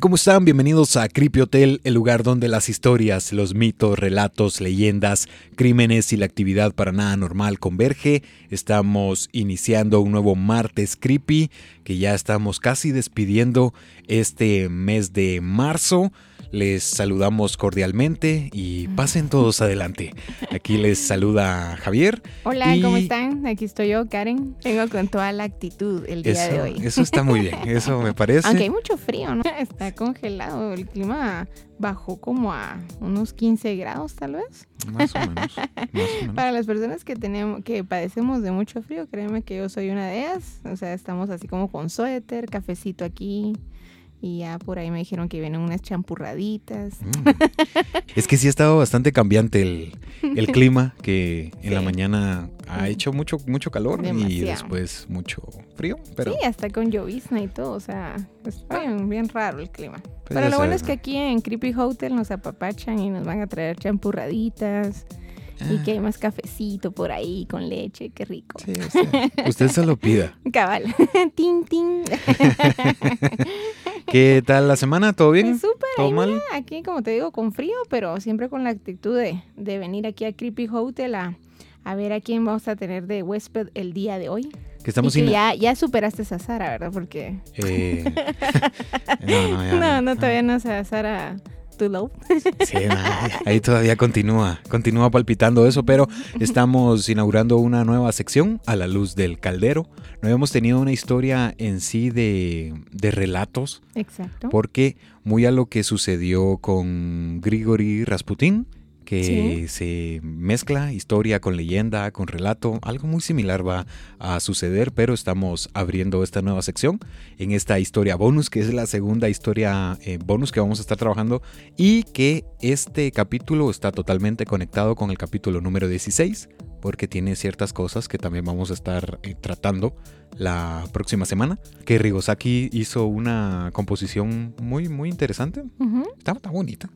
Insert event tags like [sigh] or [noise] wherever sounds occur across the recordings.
¿cómo están? Bienvenidos a Creepy Hotel, el lugar donde las historias, los mitos, relatos, leyendas, crímenes y la actividad para nada normal converge. Estamos iniciando un nuevo martes creepy que ya estamos casi despidiendo este mes de marzo. Les saludamos cordialmente y pasen todos adelante. Aquí les saluda Javier. Hola, ¿cómo están? Aquí estoy yo, Karen. Vengo con toda la actitud el día de hoy. Eso está muy bien, eso me [laughs] parece. Aunque hay mucho frío, ¿no? Está congelado, el clima bajó como a unos 15 grados tal vez. Más o [laughs] menos. Para las personas que tenemos, que padecemos de mucho frío, créeme que yo soy una de ellas. O sea, estamos así como con suéter, cafecito aquí y ya por ahí me dijeron que vienen unas champurraditas. Mm. Es que sí ha estado bastante cambiante el, clima, que en la mañana ha hecho mucho, mucho calor y después mucho frío. Pero... Sí, hasta con llovizna y todo, o sea, está bien, raro el clima. pero lo bueno es que aquí en Creepy Hotel nos apapachan y nos van a traer champurraditas. Y que hay más cafecito por ahí con leche, qué rico. Sí, usted, se lo pida. [laughs] Cabal. [laughs] tin, tin. [laughs] ¿Qué tal la semana? ¿Todo bien? Súper. ¿Todo mal? Aquí, como te digo, con frío, pero siempre con la actitud de, venir aquí a Creepy Hotel a, a, ver a quién vamos a tener de huésped el día de hoy. Que estamos y ya, ya superaste a Sara, ¿verdad? Porque... Eh... [laughs] no, no, ya no, no, todavía no a Sara Sí, ahí todavía continúa, continúa palpitando eso, pero estamos inaugurando una nueva sección a la luz del caldero. No habíamos tenido una historia en sí de, de relatos. Exacto. Porque muy a lo que sucedió con Grigori Rasputin, que se mezcla historia con leyenda, con relato. Algo muy similar va a suceder, pero estamos abriendo esta nueva sección en esta historia bonus, que es la segunda historia eh, bonus que vamos a estar trabajando y que este capítulo está totalmente conectado con el capítulo número 16 porque tiene ciertas cosas que también vamos a estar eh, tratando la próxima semana. Que Rigosaki hizo una composición muy, muy interesante. está, bonita.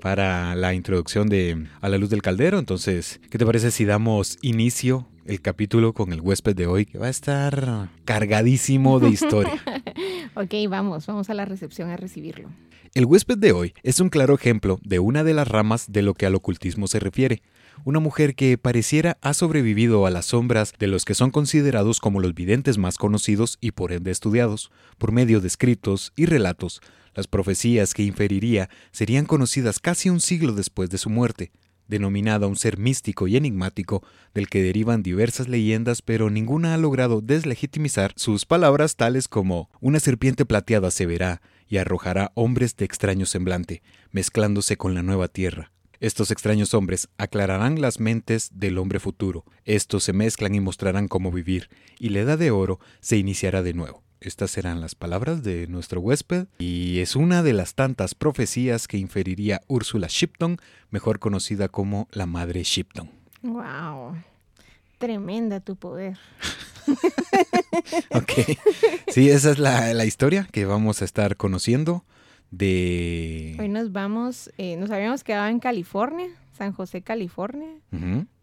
Para la introducción de A la luz del caldero. Entonces, ¿qué te parece si damos inicio el capítulo con el huésped de hoy que va a estar cargadísimo de historia. [laughs] ok, vamos, vamos a la recepción a recibirlo. El huésped de hoy es un claro ejemplo de una de las ramas de lo que al ocultismo se refiere, una mujer que pareciera ha sobrevivido a las sombras de los que son considerados como los videntes más conocidos y por ende estudiados, por medio de escritos y relatos. Las profecías que inferiría serían conocidas casi un siglo después de su muerte, denominada un ser místico y enigmático, del que derivan diversas leyendas, pero ninguna ha logrado deslegitimizar sus palabras tales como una serpiente plateada se verá y arrojará hombres de extraño semblante, mezclándose con la nueva tierra. Estos extraños hombres aclararán las mentes del hombre futuro. Estos se mezclan y mostrarán cómo vivir, y la edad de oro se iniciará de nuevo. Estas serán las palabras de nuestro huésped y es una de las tantas profecías que inferiría Úrsula Shipton, mejor conocida como la Madre Shipton. ¡Wow! Tremenda tu poder. [laughs] ok. Sí, esa es la, la historia que vamos a estar conociendo de... Hoy nos vamos, eh, nos habíamos quedado en California, San José, California,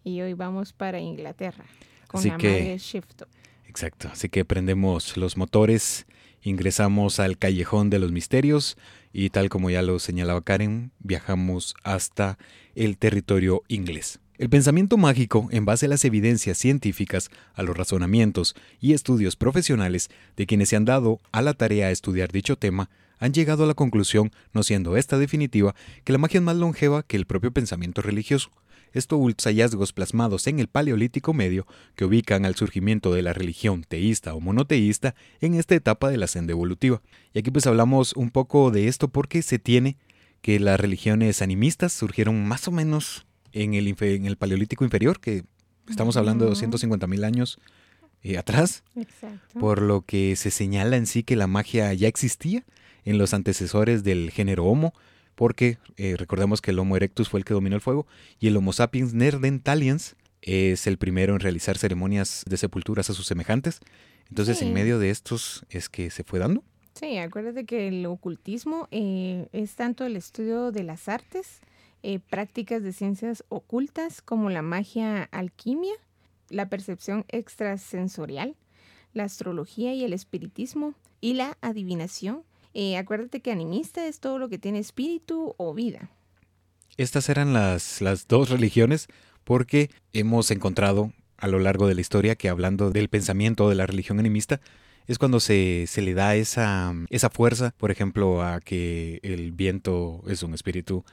y hoy vamos para Inglaterra con Así la que, Shifto. Exacto, así que prendemos los motores, ingresamos al callejón de los misterios y tal como ya lo señalaba Karen, viajamos hasta el territorio inglés. El pensamiento mágico, en base a las evidencias científicas, a los razonamientos y estudios profesionales de quienes se han dado a la tarea de estudiar dicho tema, han llegado a la conclusión, no siendo esta definitiva, que la magia es más longeva que el propio pensamiento religioso. Estos hallazgos plasmados en el Paleolítico Medio, que ubican al surgimiento de la religión teísta o monoteísta en esta etapa de la senda evolutiva. Y aquí pues hablamos un poco de esto porque se tiene que las religiones animistas surgieron más o menos en el, en el Paleolítico inferior, que estamos hablando de 250.000 años eh, atrás, por lo que se señala en sí que la magia ya existía en los antecesores del género Homo, porque eh, recordemos que el Homo erectus fue el que dominó el fuego y el Homo sapiens neanderthalians es el primero en realizar ceremonias de sepulturas a sus semejantes. Entonces, en medio de estos es que se fue dando. Sí, acuérdate que el ocultismo eh, es tanto el estudio de las artes, eh, prácticas de ciencias ocultas como la magia, alquimia, la percepción extrasensorial, la astrología y el espiritismo y la adivinación Eh, acuérdate que animista es todo lo que tiene espíritu o vida. Estas eran las, las dos religiones porque hemos encontrado a lo largo de la historia que hablando del pensamiento de la religión animista, es cuando se, se, le da esa, esa fuerza, por ejemplo, a que el viento es un espíritu,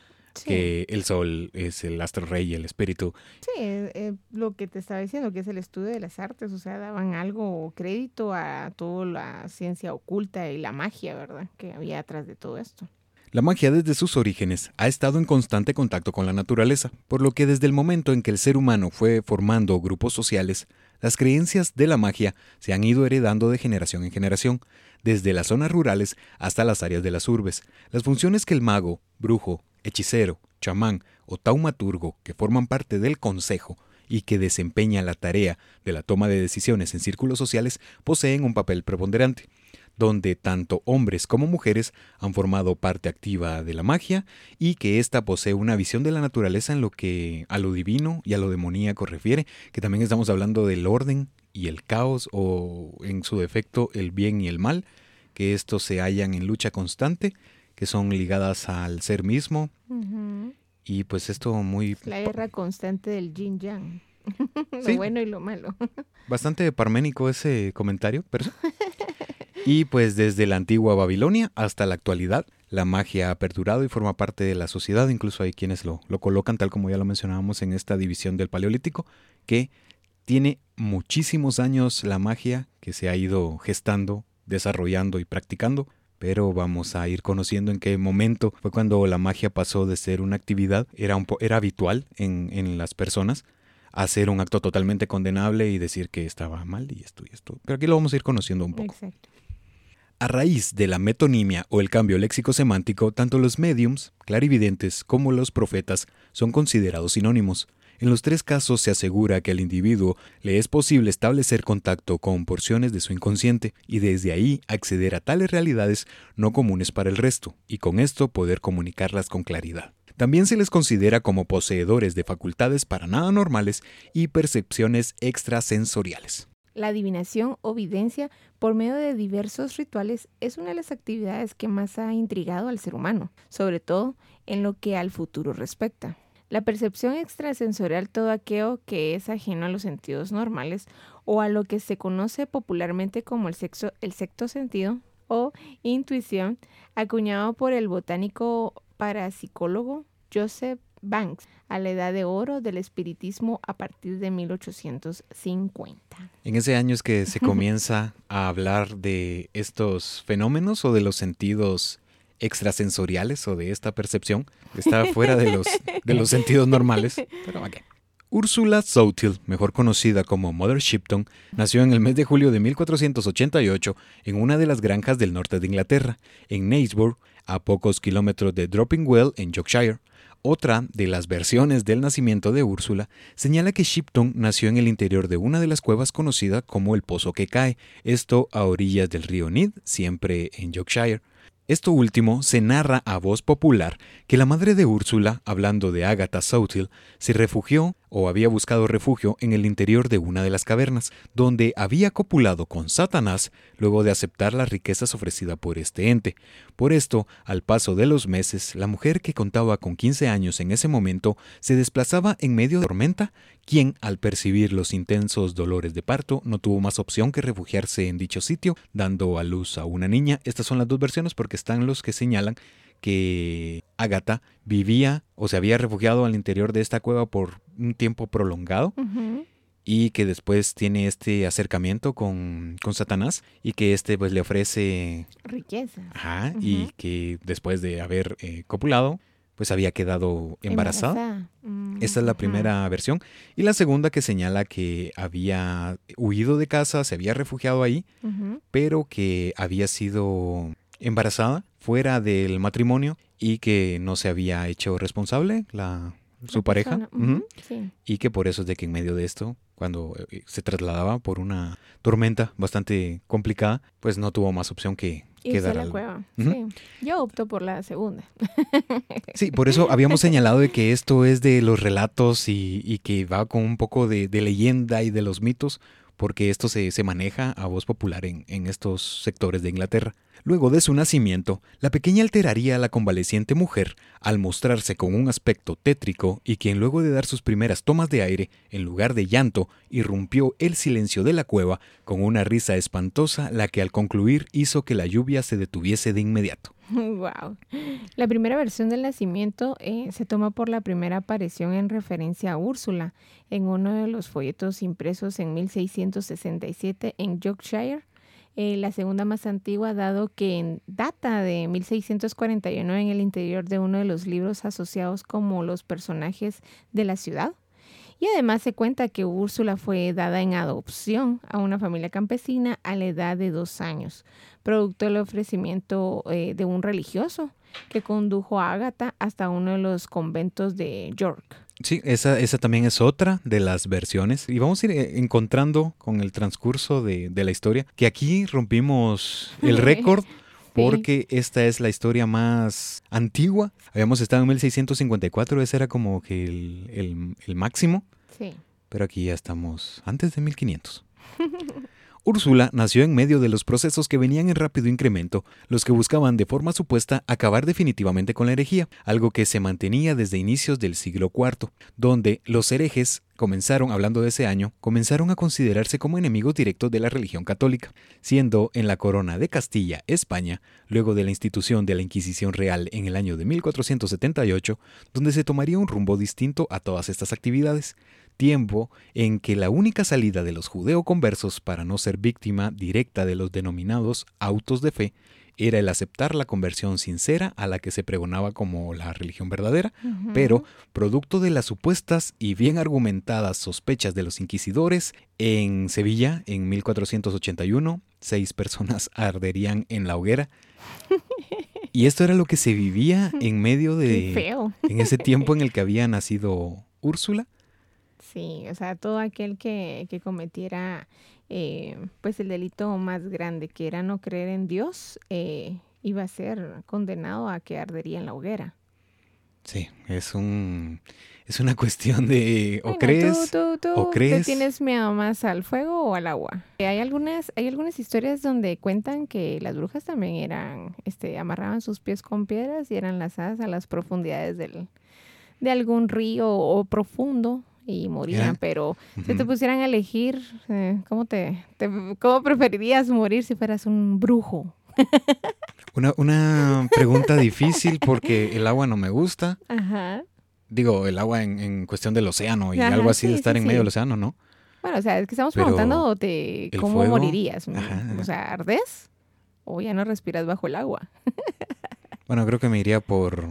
que el sol es el astro rey, el espíritu. Sí, eh, eh, lo que te estaba diciendo, que es el estudio de las artes, o sea, daban algo, crédito a toda la ciencia oculta y la magia, ¿verdad? Que había atrás de todo esto. La magia desde sus orígenes ha estado en constante contacto con la naturaleza, por lo que desde el momento en que el ser humano fue formando grupos sociales, las creencias de la magia se han ido heredando de generación en generación, desde las zonas rurales hasta las áreas de las urbes. Las funciones que el mago, brujo, hechicero, chamán o taumaturgo, que forman parte del consejo y que desempeña la tarea de la toma de decisiones en círculos sociales, poseen un papel preponderante donde tanto hombres como mujeres han formado parte activa de la magia y que ésta posee una visión de la naturaleza en lo que a lo divino y a lo demoníaco refiere, que también estamos hablando del orden y el caos o en su defecto el bien y el mal, que estos se hallan en lucha constante, que son ligadas al ser mismo. Y pues esto muy... La guerra constante del yin yang. [laughs] lo bueno y lo malo. [laughs] Bastante parménico ese comentario, pero... Y pues desde la antigua Babilonia hasta la actualidad, la magia ha perdurado y forma parte de la sociedad. Incluso hay quienes lo, lo colocan, tal como ya lo mencionábamos en esta división del Paleolítico, que tiene muchísimos años la magia que se ha ido gestando, desarrollando y practicando, pero vamos a ir conociendo en qué momento fue cuando la magia pasó de ser una actividad, era, un era habitual en, en las personas, a ser un acto totalmente condenable y decir que estaba mal y esto y esto. Pero aquí lo vamos a ir conociendo un poco. Exacto. A raíz de la metonimia o el cambio léxico-semántico, tanto los mediums, clarividentes, como los profetas son considerados sinónimos. En los tres casos se asegura que al individuo le es posible establecer contacto con porciones de su inconsciente y desde ahí acceder a tales realidades no comunes para el resto, y con esto poder comunicarlas con claridad. También se les considera como poseedores de facultades para nada normales y percepciones extrasensoriales. La adivinación o videncia por medio de diversos rituales es una de las actividades que más ha intrigado al ser humano, sobre todo en lo que al futuro respecta. La percepción extrasensorial, todo aquello que es ajeno a los sentidos normales o a lo que se conoce popularmente como el, sexo, el sexto sentido o intuición, acuñado por el botánico parapsicólogo Joseph Banks a la edad de oro del espiritismo a partir de 1850. En ese año es que se [laughs] comienza a hablar de estos fenómenos o de los sentidos extrasensoriales o de esta percepción está fuera de los, de los sentidos normales. Pero Úrsula Southil, mejor conocida como Mother Shipton, nació en el mes de julio de 1488 en una de las granjas del norte de Inglaterra, en Naysburg, a pocos kilómetros de Dropping Well, en Yorkshire. Otra de las versiones del nacimiento de Úrsula señala que Shipton nació en el interior de una de las cuevas conocida como el Pozo que Cae, esto a orillas del río Nid, siempre en Yorkshire. Esto último se narra a voz popular que la madre de Úrsula, hablando de Agatha Southil, se refugió o había buscado refugio en el interior de una de las cavernas, donde había copulado con Satanás luego de aceptar las riquezas ofrecidas por este ente. Por esto, al paso de los meses, la mujer que contaba con 15 años en ese momento se desplazaba en medio de tormenta quien, al percibir los intensos dolores de parto, no tuvo más opción que refugiarse en dicho sitio, dando a luz a una niña. Estas son las dos versiones porque están los que señalan que Agatha vivía o se había refugiado al interior de esta cueva por un tiempo prolongado. Y que después tiene este acercamiento con, Satanás y que este pues le ofrece riqueza. Ajá, y que después de haber eh, copulado, pues había quedado embarazada. Esta es la primera versión. Y la segunda que señala que había huido de casa, se había refugiado ahí, pero que había sido embarazada fuera del matrimonio y que no se había hecho responsable la, su pareja. Y que por eso es de que en medio de esto, cuando eh, se trasladaba por una tormenta bastante complicada, pues no tuvo más opción que Irse la cueva. sí. Yo opto por la segunda. [laughs] sí, por eso habíamos señalado de que esto es de los relatos y, que va con un poco de, leyenda y de los mitos, porque esto se, se maneja a voz popular en, en estos sectores de Inglaterra. Luego de su nacimiento, la pequeña alteraría a la convaleciente mujer al mostrarse con un aspecto tétrico y quien luego de dar sus primeras tomas de aire, en lugar de llanto, irrumpió el silencio de la cueva con una risa espantosa la que al concluir hizo que la lluvia se detuviese de inmediato. [laughs] Wow. La primera versión del nacimiento eh, se toma por la primera aparición en referencia a Úrsula en uno de los folletos impresos en 1667 en Yorkshire. Eh, la segunda más antigua, dado que data de 1641 en el interior de uno de los libros asociados como los personajes de la ciudad. Y además se cuenta que Úrsula fue dada en adopción a una familia campesina a la edad de dos años, producto del ofrecimiento eh, de un religioso que condujo a Agatha hasta uno de los conventos de York. Sí, esa, esa también es otra de las versiones. Y vamos a ir eh, encontrando con el transcurso de, de la historia que aquí rompimos el [laughs] récord porque esta es la historia más antigua. Habíamos estado en 1654, ese era como que el, el, máximo. Sí. Pero aquí ya estamos antes de 1500. [laughs] Úrsula nació en medio de los procesos que venían en rápido incremento, los que buscaban de forma supuesta acabar definitivamente con la herejía, algo que se mantenía desde inicios del siglo IV, donde los herejes comenzaron, hablando de ese año, comenzaron a considerarse como enemigos directos de la religión católica, siendo en la corona de Castilla, España, luego de la institución de la Inquisición Real en el año de 1478, donde se tomaría un rumbo distinto a todas estas actividades, tiempo en que la única salida de los judeo-conversos para no ser víctima directa de los denominados autos de fe era el aceptar la conversión sincera a la que se pregonaba como la religión verdadera, pero producto de las supuestas y bien argumentadas sospechas de los inquisidores, en Sevilla, en 1481, seis personas [laughs] arderían en la hoguera. Y esto era lo que se vivía en medio de... [laughs] En ese tiempo en el que había nacido Úrsula. Sí, o sea, todo aquel que, que cometiera eh, pues el delito más grande, que era no creer en Dios, eh, iba a ser condenado a que ardería en la hoguera. Sí, es un es una [laughs] cuestión de o crees tú, tú, o crees. ¿Te tienes miedo más al fuego o al agua? Hay algunas hay algunas historias donde cuentan que las brujas también eran este amarraban sus pies con piedras y eran lanzadas a las profundidades del de algún río o profundo y morían, pero si te pusieran a elegir, eh, ¿cómo, te, ¿cómo preferirías morir si fueras un brujo? [laughs] Una, una pregunta difícil porque el agua no me gusta. Ajá. Digo, el agua en, cuestión del océano y algo así de estar en medio del océano, ¿no? Bueno, o sea, es que estamos preguntando de cómo morirías. O sea, ¿ardes? ¿O ya no respiras bajo el agua? [laughs] bueno, creo que me iría por,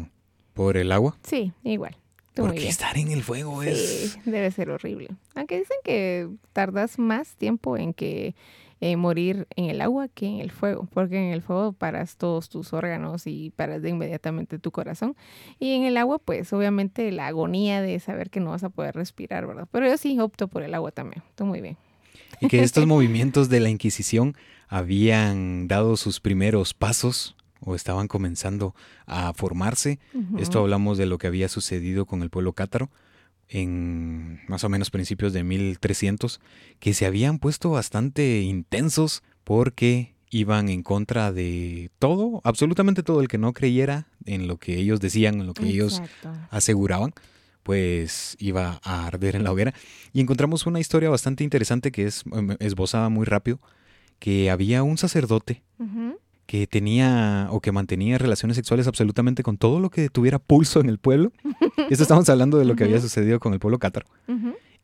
por el agua. Sí, igual. Porque estar en el fuego es... Sí, debe ser horrible. Aunque dicen que tardas más tiempo en que eh, morir en el agua que en el fuego, porque en el fuego paras todos tus órganos y paras de inmediatamente tu corazón. Y en el agua, pues obviamente la agonía de saber que no vas a poder respirar, ¿verdad? Pero yo sí opto por el agua también. Tú muy bien. Y que estos [laughs] movimientos de la Inquisición habían dado sus primeros pasos o estaban comenzando a formarse. Esto hablamos de lo que había sucedido con el pueblo cátaro en más o menos principios de 1300, que se habían puesto bastante intensos porque iban en contra de todo, absolutamente todo el que no creyera en lo que ellos decían, en lo que ellos aseguraban, pues iba a arder en la hoguera. Y encontramos una historia bastante interesante que es em, esbozada muy rápido, que había un sacerdote que tenía o que mantenía relaciones sexuales absolutamente con todo lo que tuviera pulso en el pueblo. [laughs] Esto estamos hablando de lo que había sucedido con el pueblo cátaro.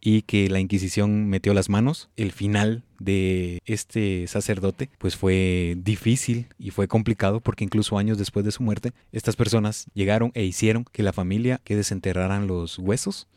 Y que la Inquisición metió las manos. El final de este sacerdote pues fue difícil y fue complicado porque incluso años después de su muerte estas personas llegaron e hicieron que la familia que desenterraran los huesos.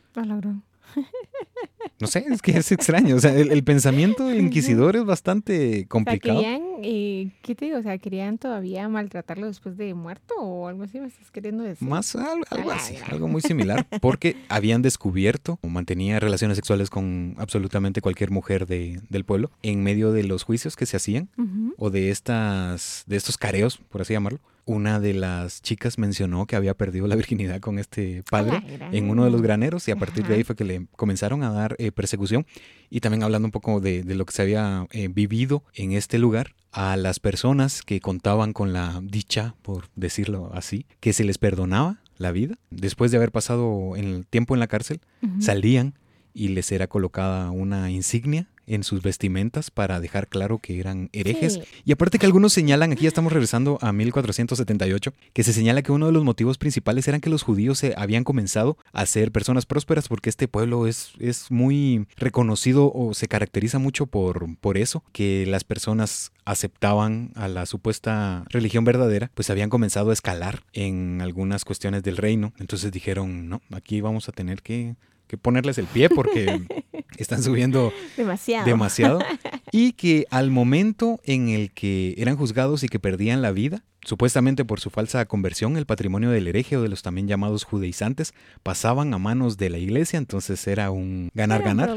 No sé, es que es extraño. O sea, el, pensamiento [laughs] del inquisidor es bastante complicado. O sea, querían, eh, ¿qué te digo? O sea, ¿querían todavía maltratarlo después de muerto o algo así? ¿Me estás queriendo decir? Más algo, así, algo muy similar. [laughs] Porque habían descubierto o mantenía relaciones sexuales con absolutamente cualquier mujer de, del pueblo en medio de los juicios que se hacían o de, estas, de estos careos, por así llamarlo una de las chicas mencionó que había perdido la virginidad con este padre en uno de los graneros y a partir de ahí fue que le comenzaron a dar eh, persecución y también hablando un poco de, lo que se había eh, vivido en este lugar a las personas que contaban con la dicha, por decirlo así, que se les perdonaba la vida. Después de haber pasado el tiempo en la cárcel, salían y les era colocada una insignia en sus vestimentas para dejar claro que eran herejes. Y aparte que algunos señalan, aquí ya estamos regresando a 1478, que se señala que uno de los motivos principales eran que los judíos se habían comenzado a ser personas prósperas porque este pueblo es, es muy reconocido o se caracteriza mucho por, por eso, que las personas aceptaban a la supuesta religión verdadera, pues habían comenzado a escalar en algunas cuestiones del reino. Entonces dijeron, no, aquí vamos a tener que que ponerles el pie porque [laughs] están subiendo demasiado. demasiado. [laughs] Y que al momento en el que eran juzgados y que perdían la vida, Supuestamente por su falsa conversión, el patrimonio del hereje o de los también llamados judaizantes pasaban a manos de la iglesia, entonces era un ganar-ganar.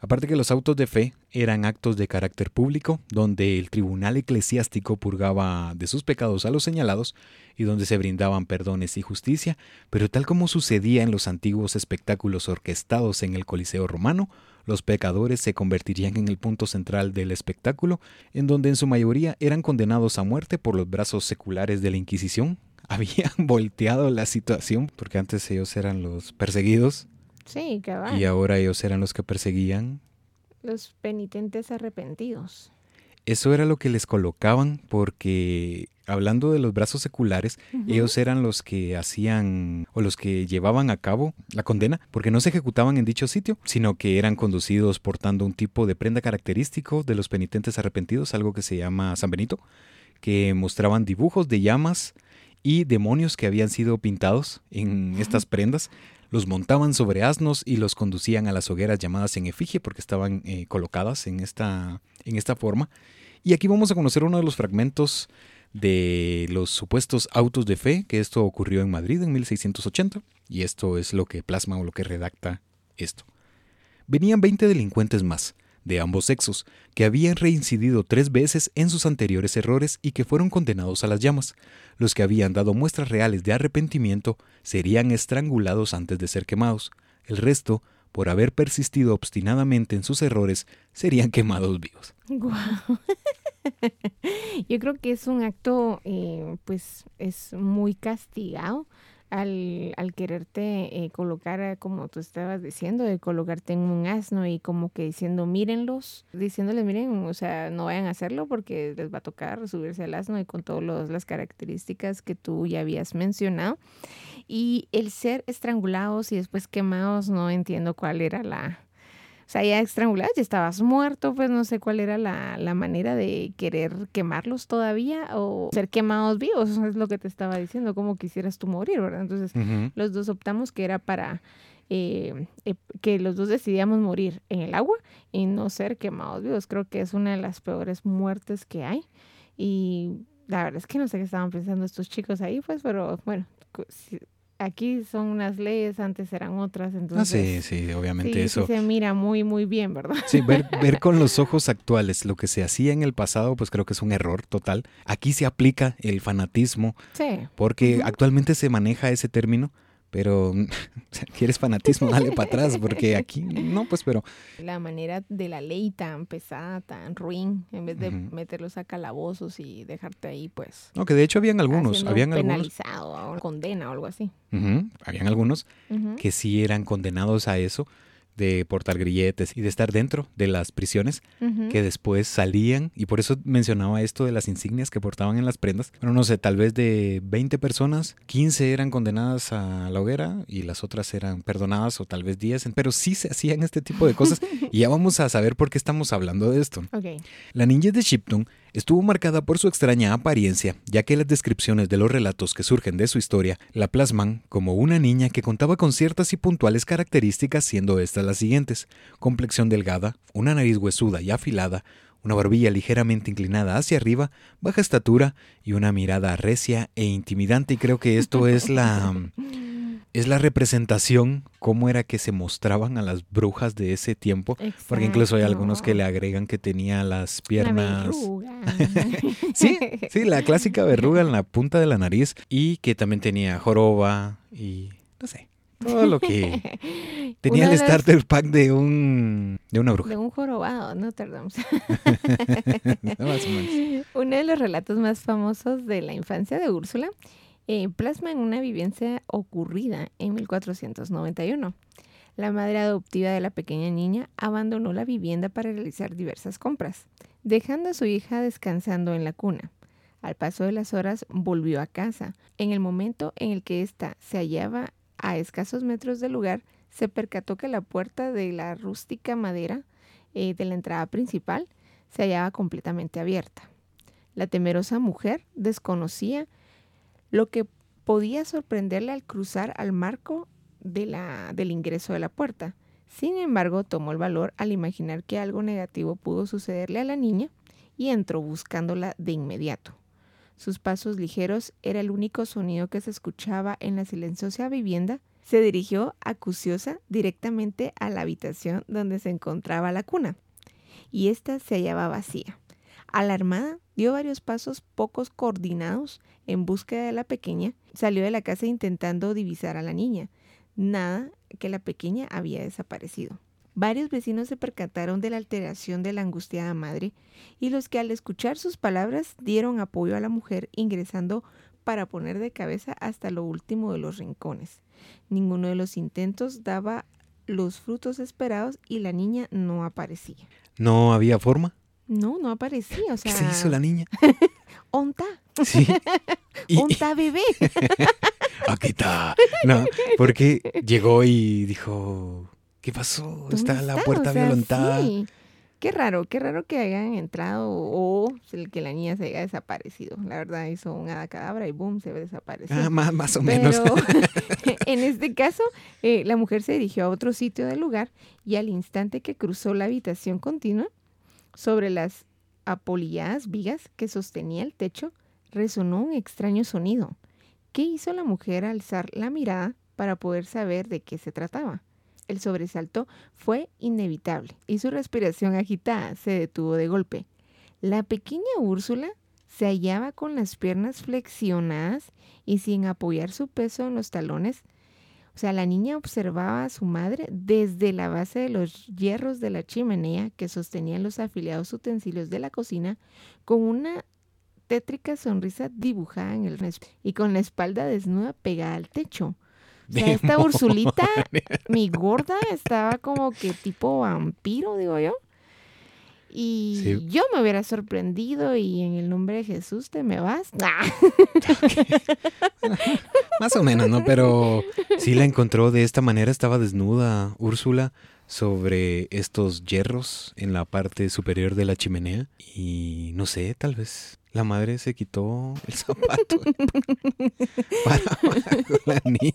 Aparte que los autos de fe eran actos de carácter público, donde el tribunal eclesiástico purgaba de sus pecados a los señalados y donde se brindaban perdones y justicia, pero tal como sucedía en los antiguos espectáculos orquestados en el Coliseo romano, los pecadores se convertirían en el punto central del espectáculo, en donde en su mayoría eran condenados a muerte por los brazos seculares de la Inquisición. [laughs] Habían volteado la situación, porque antes ellos eran los perseguidos. Sí, Y ahora ellos eran los que perseguían. Los penitentes arrepentidos. Eso era lo que les colocaban porque hablando de los brazos seculares, ellos eran los que hacían o los que llevaban a cabo la condena, porque no se ejecutaban en dicho sitio, sino que eran conducidos portando un tipo de prenda característico de los penitentes arrepentidos, algo que se llama San Benito, que mostraban dibujos de llamas y demonios que habían sido pintados en estas prendas. Los montaban sobre asnos y los conducían a las hogueras llamadas en efigie porque estaban eh, colocadas en esta, en esta forma. Y aquí vamos a conocer uno de los fragmentos de los supuestos autos de fe, que esto ocurrió en Madrid en 1680, y esto es lo que plasma o lo que redacta esto. Venían 20 delincuentes más, de ambos sexos, que habían reincidido tres veces en sus anteriores errores y que fueron condenados a las llamas. Los que habían dado muestras reales de arrepentimiento serían estrangulados antes de ser quemados. El resto, por haber persistido obstinadamente en sus errores, serían quemados vivos. [laughs] Yo creo que es un acto, eh, pues, es muy castigado al, al quererte eh, colocar, eh, como tú estabas diciendo, de colocarte en un asno y como que diciendo, mírenlos, diciéndoles, miren, o sea, no vayan a hacerlo porque les va a tocar subirse al asno y con todas las características que tú ya habías mencionado. Y el ser estrangulados y después quemados, no entiendo cuál era la, sea, ya estrangulados, ya estabas muerto, pues no sé cuál era la, la, manera de querer quemarlos todavía o ser quemados vivos, [laughs] es lo que te estaba diciendo, como quisieras tú morir, ¿verdad? Entonces, los dos optamos que era para eh, eh, que los dos decidíamos morir en el agua y no ser quemados vivos. Creo que es una de las peores muertes que hay. Y la verdad es que no sé qué estaban pensando estos chicos ahí, pues, pero bueno, aquí son unas leyes, antes eran otras, ah, entonces... sí, sí, obviamente eso... se mira muy, muy bien, ¿verdad? Sí, ver, [laughs] ver con los ojos actuales lo que se hacía en el pasado, pues creo que es un error total. Aquí se aplica el fanatismo, sí. porque actualmente se maneja ese término pero [laughs] quieres fanatismo, dale para atrás, porque aquí no, pues, pero... La manera de la ley tan pesada, tan ruin, en vez de meterlos a calabozos y dejarte ahí, pues... No, que de hecho habían algunos, habían penalizado, algunos... condena o algo así. Habían algunos que sí eran condenados a eso, de portar grilletes y de estar dentro de las prisiones que después salían. Y por eso mencionaba esto de las insignias que portaban en las prendas. Bueno, no sé, tal vez de 20 personas, 15 eran condenadas a la hoguera y las otras eran perdonadas o tal vez 10, pero sí se hacían este tipo de cosas. [laughs] Y ya vamos a saber por qué estamos hablando de esto. La niñez de Shipton estuvo marcada por su extraña apariencia, ya que las descripciones de los relatos que surgen de su historia la plasman como una niña que contaba con ciertas y puntuales características, siendo estas las siguientes: complexión delgada, una nariz huesuda y afilada, una barbilla ligeramente inclinada hacia arriba, baja estatura y una mirada recia e intimidante. Y creo que esto es la [laughs] es la representación, cómo era que se mostraban a las brujas de ese tiempo, porque incluso hay algunos que le agregan que tenía las piernas... [laughs] sí, sí, la clásica verruga en la punta de la nariz y que también tenía joroba y no sé, todo lo que [laughs] tenía el starter pack de un de una bruja. De un jorobado, no tardamos. [laughs] Uno de los relatos más famosos de la infancia de Úrsula eh, plasma en una vivencia ocurrida en 1491. La madre adoptiva de la pequeña niña abandonó la vivienda para realizar diversas compras, dejando a su hija descansando en la cuna. Al paso de las horas volvió a casa. En el momento en el que ésta se hallaba a escasos metros del lugar, se percató que la puerta de la rústica madera eh, de la entrada principal se hallaba completamente abierta. La temerosa mujer desconocía lo que podía sorprenderle al cruzar al marco de la, del ingreso de la puerta. Sin embargo, tomó el valor al imaginar que algo negativo pudo sucederle a la niña y entró buscándola de inmediato. Sus pasos ligeros era el único sonido que se escuchaba en la silenciosa vivienda. Se dirigió acuciosa directamente a la habitación donde se encontraba la cuna, y ésta se hallaba vacía. Alarmada, dio varios pasos pocos coordinados en búsqueda de la pequeña, salió de la casa intentando divisar a la niña. Nada que la pequeña había desaparecido. Varios vecinos se percataron de la alteración de la angustiada madre y los que al escuchar sus palabras dieron apoyo a la mujer ingresando para poner de cabeza hasta lo último de los rincones. Ninguno de los intentos daba los frutos esperados y la niña no aparecía. ¿No había forma? No, no aparecía. O sea... ¿Qué se hizo la niña? [laughs] ¿Onta? Sí. [laughs] ¿Onta bebé? [laughs] Aquí está. No, porque llegó y dijo, ¿Qué pasó? Está la puerta violentada. Sí. Qué raro, qué raro que hayan entrado o que la niña se haya desaparecido. La verdad hizo un cadabra y boom, se ve desaparecido. Ah, más, más o menos. en este caso, eh, la mujer se dirigió a otro sitio del lugar y al instante que cruzó la habitación continua, sobre las apolilladas vigas que sostenía el techo, resonó un extraño sonido. ¿Qué hizo la mujer al alzar la mirada para poder saber de qué se trataba? El sobresalto fue inevitable y su respiración agitada se detuvo de golpe. La pequeña Úrsula se hallaba con las piernas flexionadas y sin apoyar su peso en los talones. O sea, la niña observaba a su madre desde la base de los hierros de la chimenea que sostenían los afiliados utensilios de la cocina con una tétrica sonrisa dibujada en el y con la espalda desnuda pegada al techo. O sea, esta Ursulita, [laughs] mi gorda, estaba como que tipo vampiro, digo yo. Y yo me hubiera sorprendido y en el nombre de Jesús te me vas. [laughs] [laughs] Más o menos, ¿no? Pero sí la encontró de esta manera, estaba desnuda Úrsula sobre estos hierros en la parte superior de la chimenea y no sé, tal vez la madre se quitó el zapato [laughs] para la niña.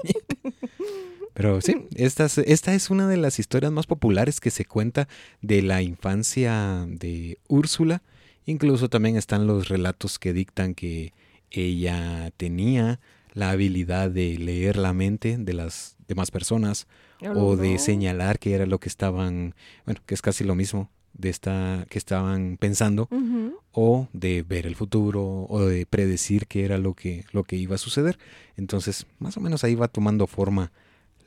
Pero sí, esta, esta es una de las historias más populares que se cuenta de la infancia de Úrsula. Incluso también están los relatos que dictan que ella tenía la habilidad de leer la mente de las demás personas o de señalar que era lo que estaban, bueno, que es casi lo mismo de esta que estaban pensando o de ver el futuro o de predecir qué era lo que lo que iba a suceder. Entonces, más o menos ahí va tomando forma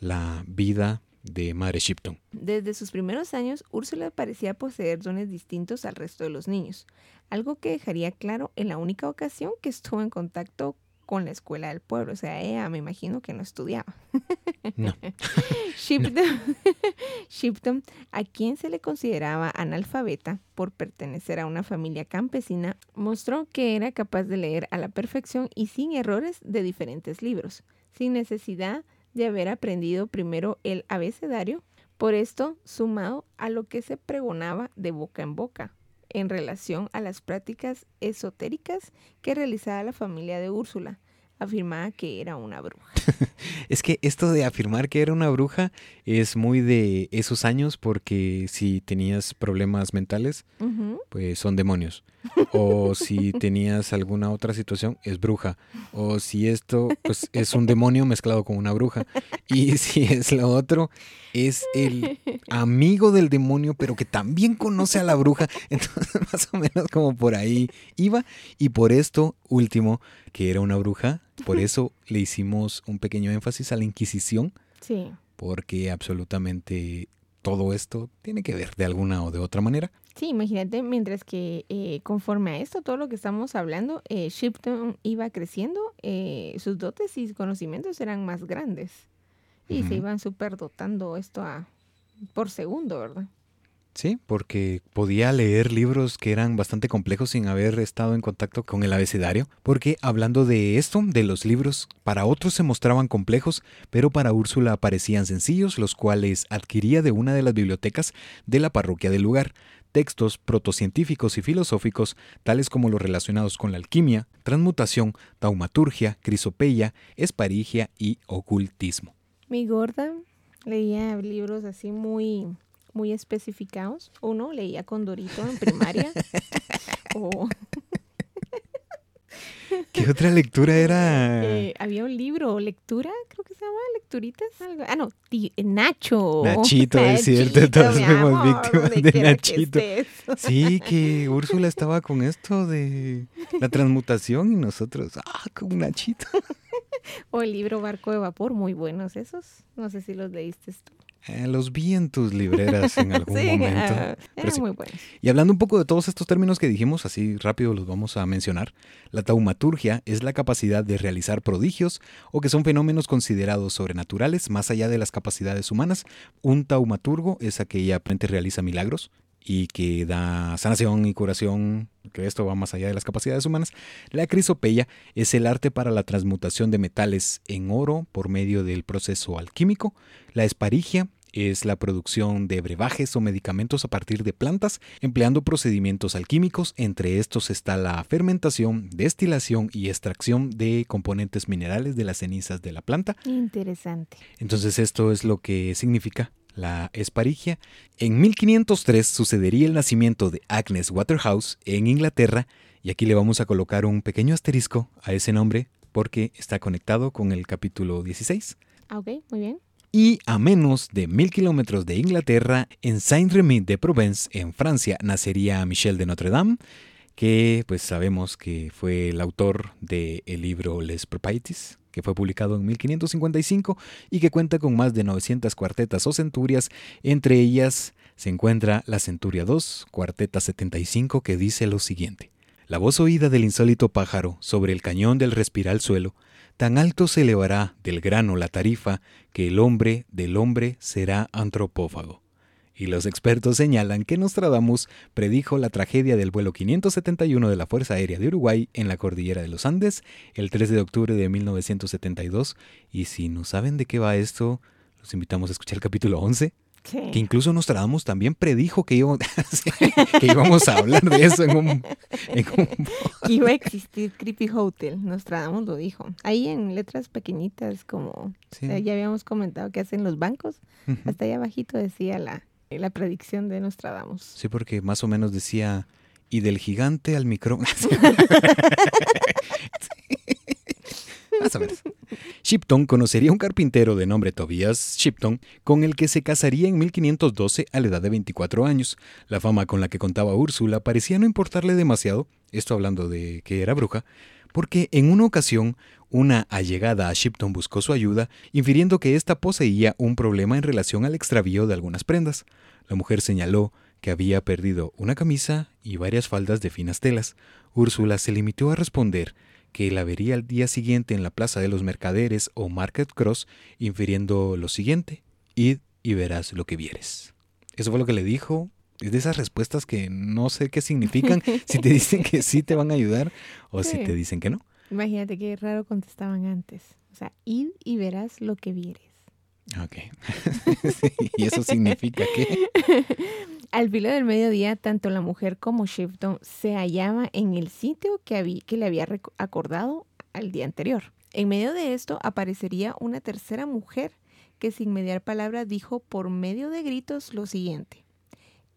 la vida de Madre Shipton. Desde sus primeros años, Úrsula parecía poseer dones distintos al resto de los niños, algo que dejaría claro en la única ocasión que estuvo en contacto con la escuela del pueblo. O sea, ella me imagino que no estudiaba. No. [laughs] [laughs] Shipton, a quien se le consideraba analfabeta por pertenecer a una familia campesina, mostró que era capaz de leer a la perfección y sin errores de diferentes libros, sin necesidad de haber aprendido primero el abecedario. Por esto, sumado a lo que se pregonaba de boca en boca, en relación a las prácticas esotéricas que realizaba la familia de Úrsula. Afirmaba que era una bruja. [laughs] es que esto de afirmar que era una bruja es muy de esos años porque si tenías problemas mentales, pues son demonios. O si tenías alguna otra situación, es bruja. O si esto, pues es un demonio mezclado con una bruja. Y [laughs] si es lo otro, es el amigo del demonio, pero que también conoce a la bruja. [laughs] Entonces, más o menos como por ahí iba. Y por esto, último, que era una bruja, por eso le hicimos un pequeño énfasis a la Inquisición. Sí. Porque absolutamente todo esto tiene que ver de alguna o de otra manera. Sí, imagínate, mientras que eh, conforme a esto, todo lo que estamos hablando, eh, Shipton iba creciendo, eh, sus dotes y conocimientos eran más grandes. Y se iban superdotando esto a, por segundo, ¿verdad? Sí, porque podía leer libros que eran bastante complejos sin haber estado en contacto con el abecedario, porque hablando de esto, de los libros, para otros se mostraban complejos, pero para Úrsula parecían sencillos, los cuales adquiría de una de las bibliotecas de la parroquia del lugar, textos protocientíficos y filosóficos, tales como los relacionados con la alquimia, transmutación, taumaturgia, crisopeya, esparigia y ocultismo. Mi gorda leía libros así muy muy especificados. Uno leía Condorito en primaria. [laughs] ¿Qué otra lectura [laughs] era? Eh, había un libro, lectura, creo que se llama Lecturitas. Ah, no, Nacho. Nachito, [laughs] es cierto, todos fuimos víctimas de Nachito. [laughs] sí, que Úrsula estaba con esto de la transmutación y nosotros, ah, con Nachito. o el libro Barco de Vapor, muy buenos esos. No sé si los leíste tú. Eh, los vi en tus libreras en [laughs] algún momento. Ah, muy buenos. Y hablando un poco de todos estos términos que dijimos, así rápido los vamos a mencionar. La taumaturgia es la capacidad de realizar prodigios o que son fenómenos considerados sobrenaturales más allá de las capacidades humanas. Un taumaturgo es aquella que realiza milagros, y que da sanación y curación, que esto va más allá de las capacidades humanas. La crisopeya es el arte para la transmutación de metales en oro por medio del proceso alquímico. La esparigia es la producción de brebajes o medicamentos a partir de plantas empleando procedimientos alquímicos. Entre estos está la fermentación, destilación y extracción de componentes minerales de las cenizas de la planta. Interesante. Entonces esto es lo que significa la esparigia. En 1503 sucedería el nacimiento de Agnes Waterhouse en Inglaterra y aquí le vamos a colocar un pequeño asterisco a ese nombre porque está conectado con el capítulo 16. Ah, ok, muy bien. Y a menos de mil kilómetros de Inglaterra, en Saint-Rémy de Provence, en Francia, nacería Michel de Notre Dame, que pues sabemos que fue el autor del libro Les Proprieties, que fue publicado en 1555 y que cuenta con más de 900 cuartetas o centurias, entre ellas se encuentra la Centuria 2, cuarteta 75, que dice lo siguiente. La voz oída del insólito pájaro sobre el cañón del respiral suelo, tan alto se elevará del grano la tarifa que el hombre del hombre será antropófago y los expertos señalan que Nostradamus predijo la tragedia del vuelo 571 de la Fuerza Aérea de Uruguay en la cordillera de los Andes el 13 de octubre de 1972. Y si no saben de qué va esto, los invitamos a escuchar el capítulo 11. Que incluso Nostradamus también predijo que, [laughs] que íbamos a hablar de eso en un, Que iba a existir Creepy Hotel, Nostradamus lo dijo. Ahí en letras pequeñitas como ya habíamos comentado que hacen los bancos, hasta ahí abajito decía la, la predicción de Nostradamus. Sí, porque más o menos decía, y del gigante al micro... [laughs] Más. Shipton conocería a un carpintero de nombre Tobias Shipton, con el que se casaría en 1512 a la edad de 24 años. La fama con la que contaba Úrsula parecía no importarle demasiado, esto hablando de que era bruja, porque en una ocasión una allegada a Shipton buscó su ayuda, infiriendo que ésta poseía un problema en relación al extravío de algunas prendas. La mujer señaló que había perdido una camisa y varias faldas de finas telas. Úrsula se limitó a responder que la vería al día siguiente en la Plaza de los Mercaderes o Market Cross, infiriendo lo siguiente, id y verás lo que vieres. Eso fue lo que le dijo. Es de esas respuestas que no sé qué significan, si te dicen que sí te van a ayudar o si te dicen que no. Imagínate qué raro contestaban antes. O sea, id y verás lo que vieres. Ok. [laughs] ¿Y eso significa que? [laughs] Al filo del mediodía, tanto la mujer como Shifton se hallaba en el sitio que, que le había acordado al día anterior. En medio de esto aparecería una tercera mujer que sin mediar palabra dijo por medio de gritos lo siguiente.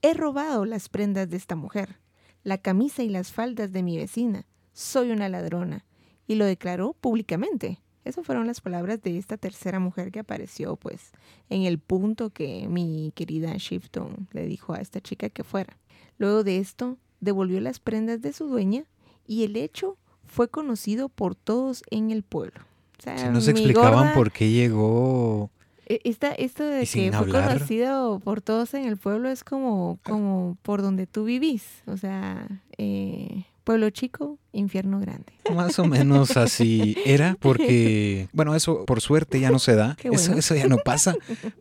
He robado las prendas de esta mujer. la camisa y las faldas de mi vecina. Soy una ladrona. Y lo declaró públicamente. Esas fueron las palabras de esta tercera mujer que apareció, pues, en el punto que mi querida Shifton le dijo a esta chica que fuera. Luego de esto, devolvió las prendas de su dueña y el hecho fue conocido por todos en el pueblo. O sea, nos explicaban por qué llegó. E, esta, esto de que fue conocido por todos en el pueblo es como, como por donde tú vivís. O sea, eh, Pueblo chico, infierno grande. Más o menos así era, porque, [laughs] bueno, eso por suerte ya no se da, eso, eso ya no pasa.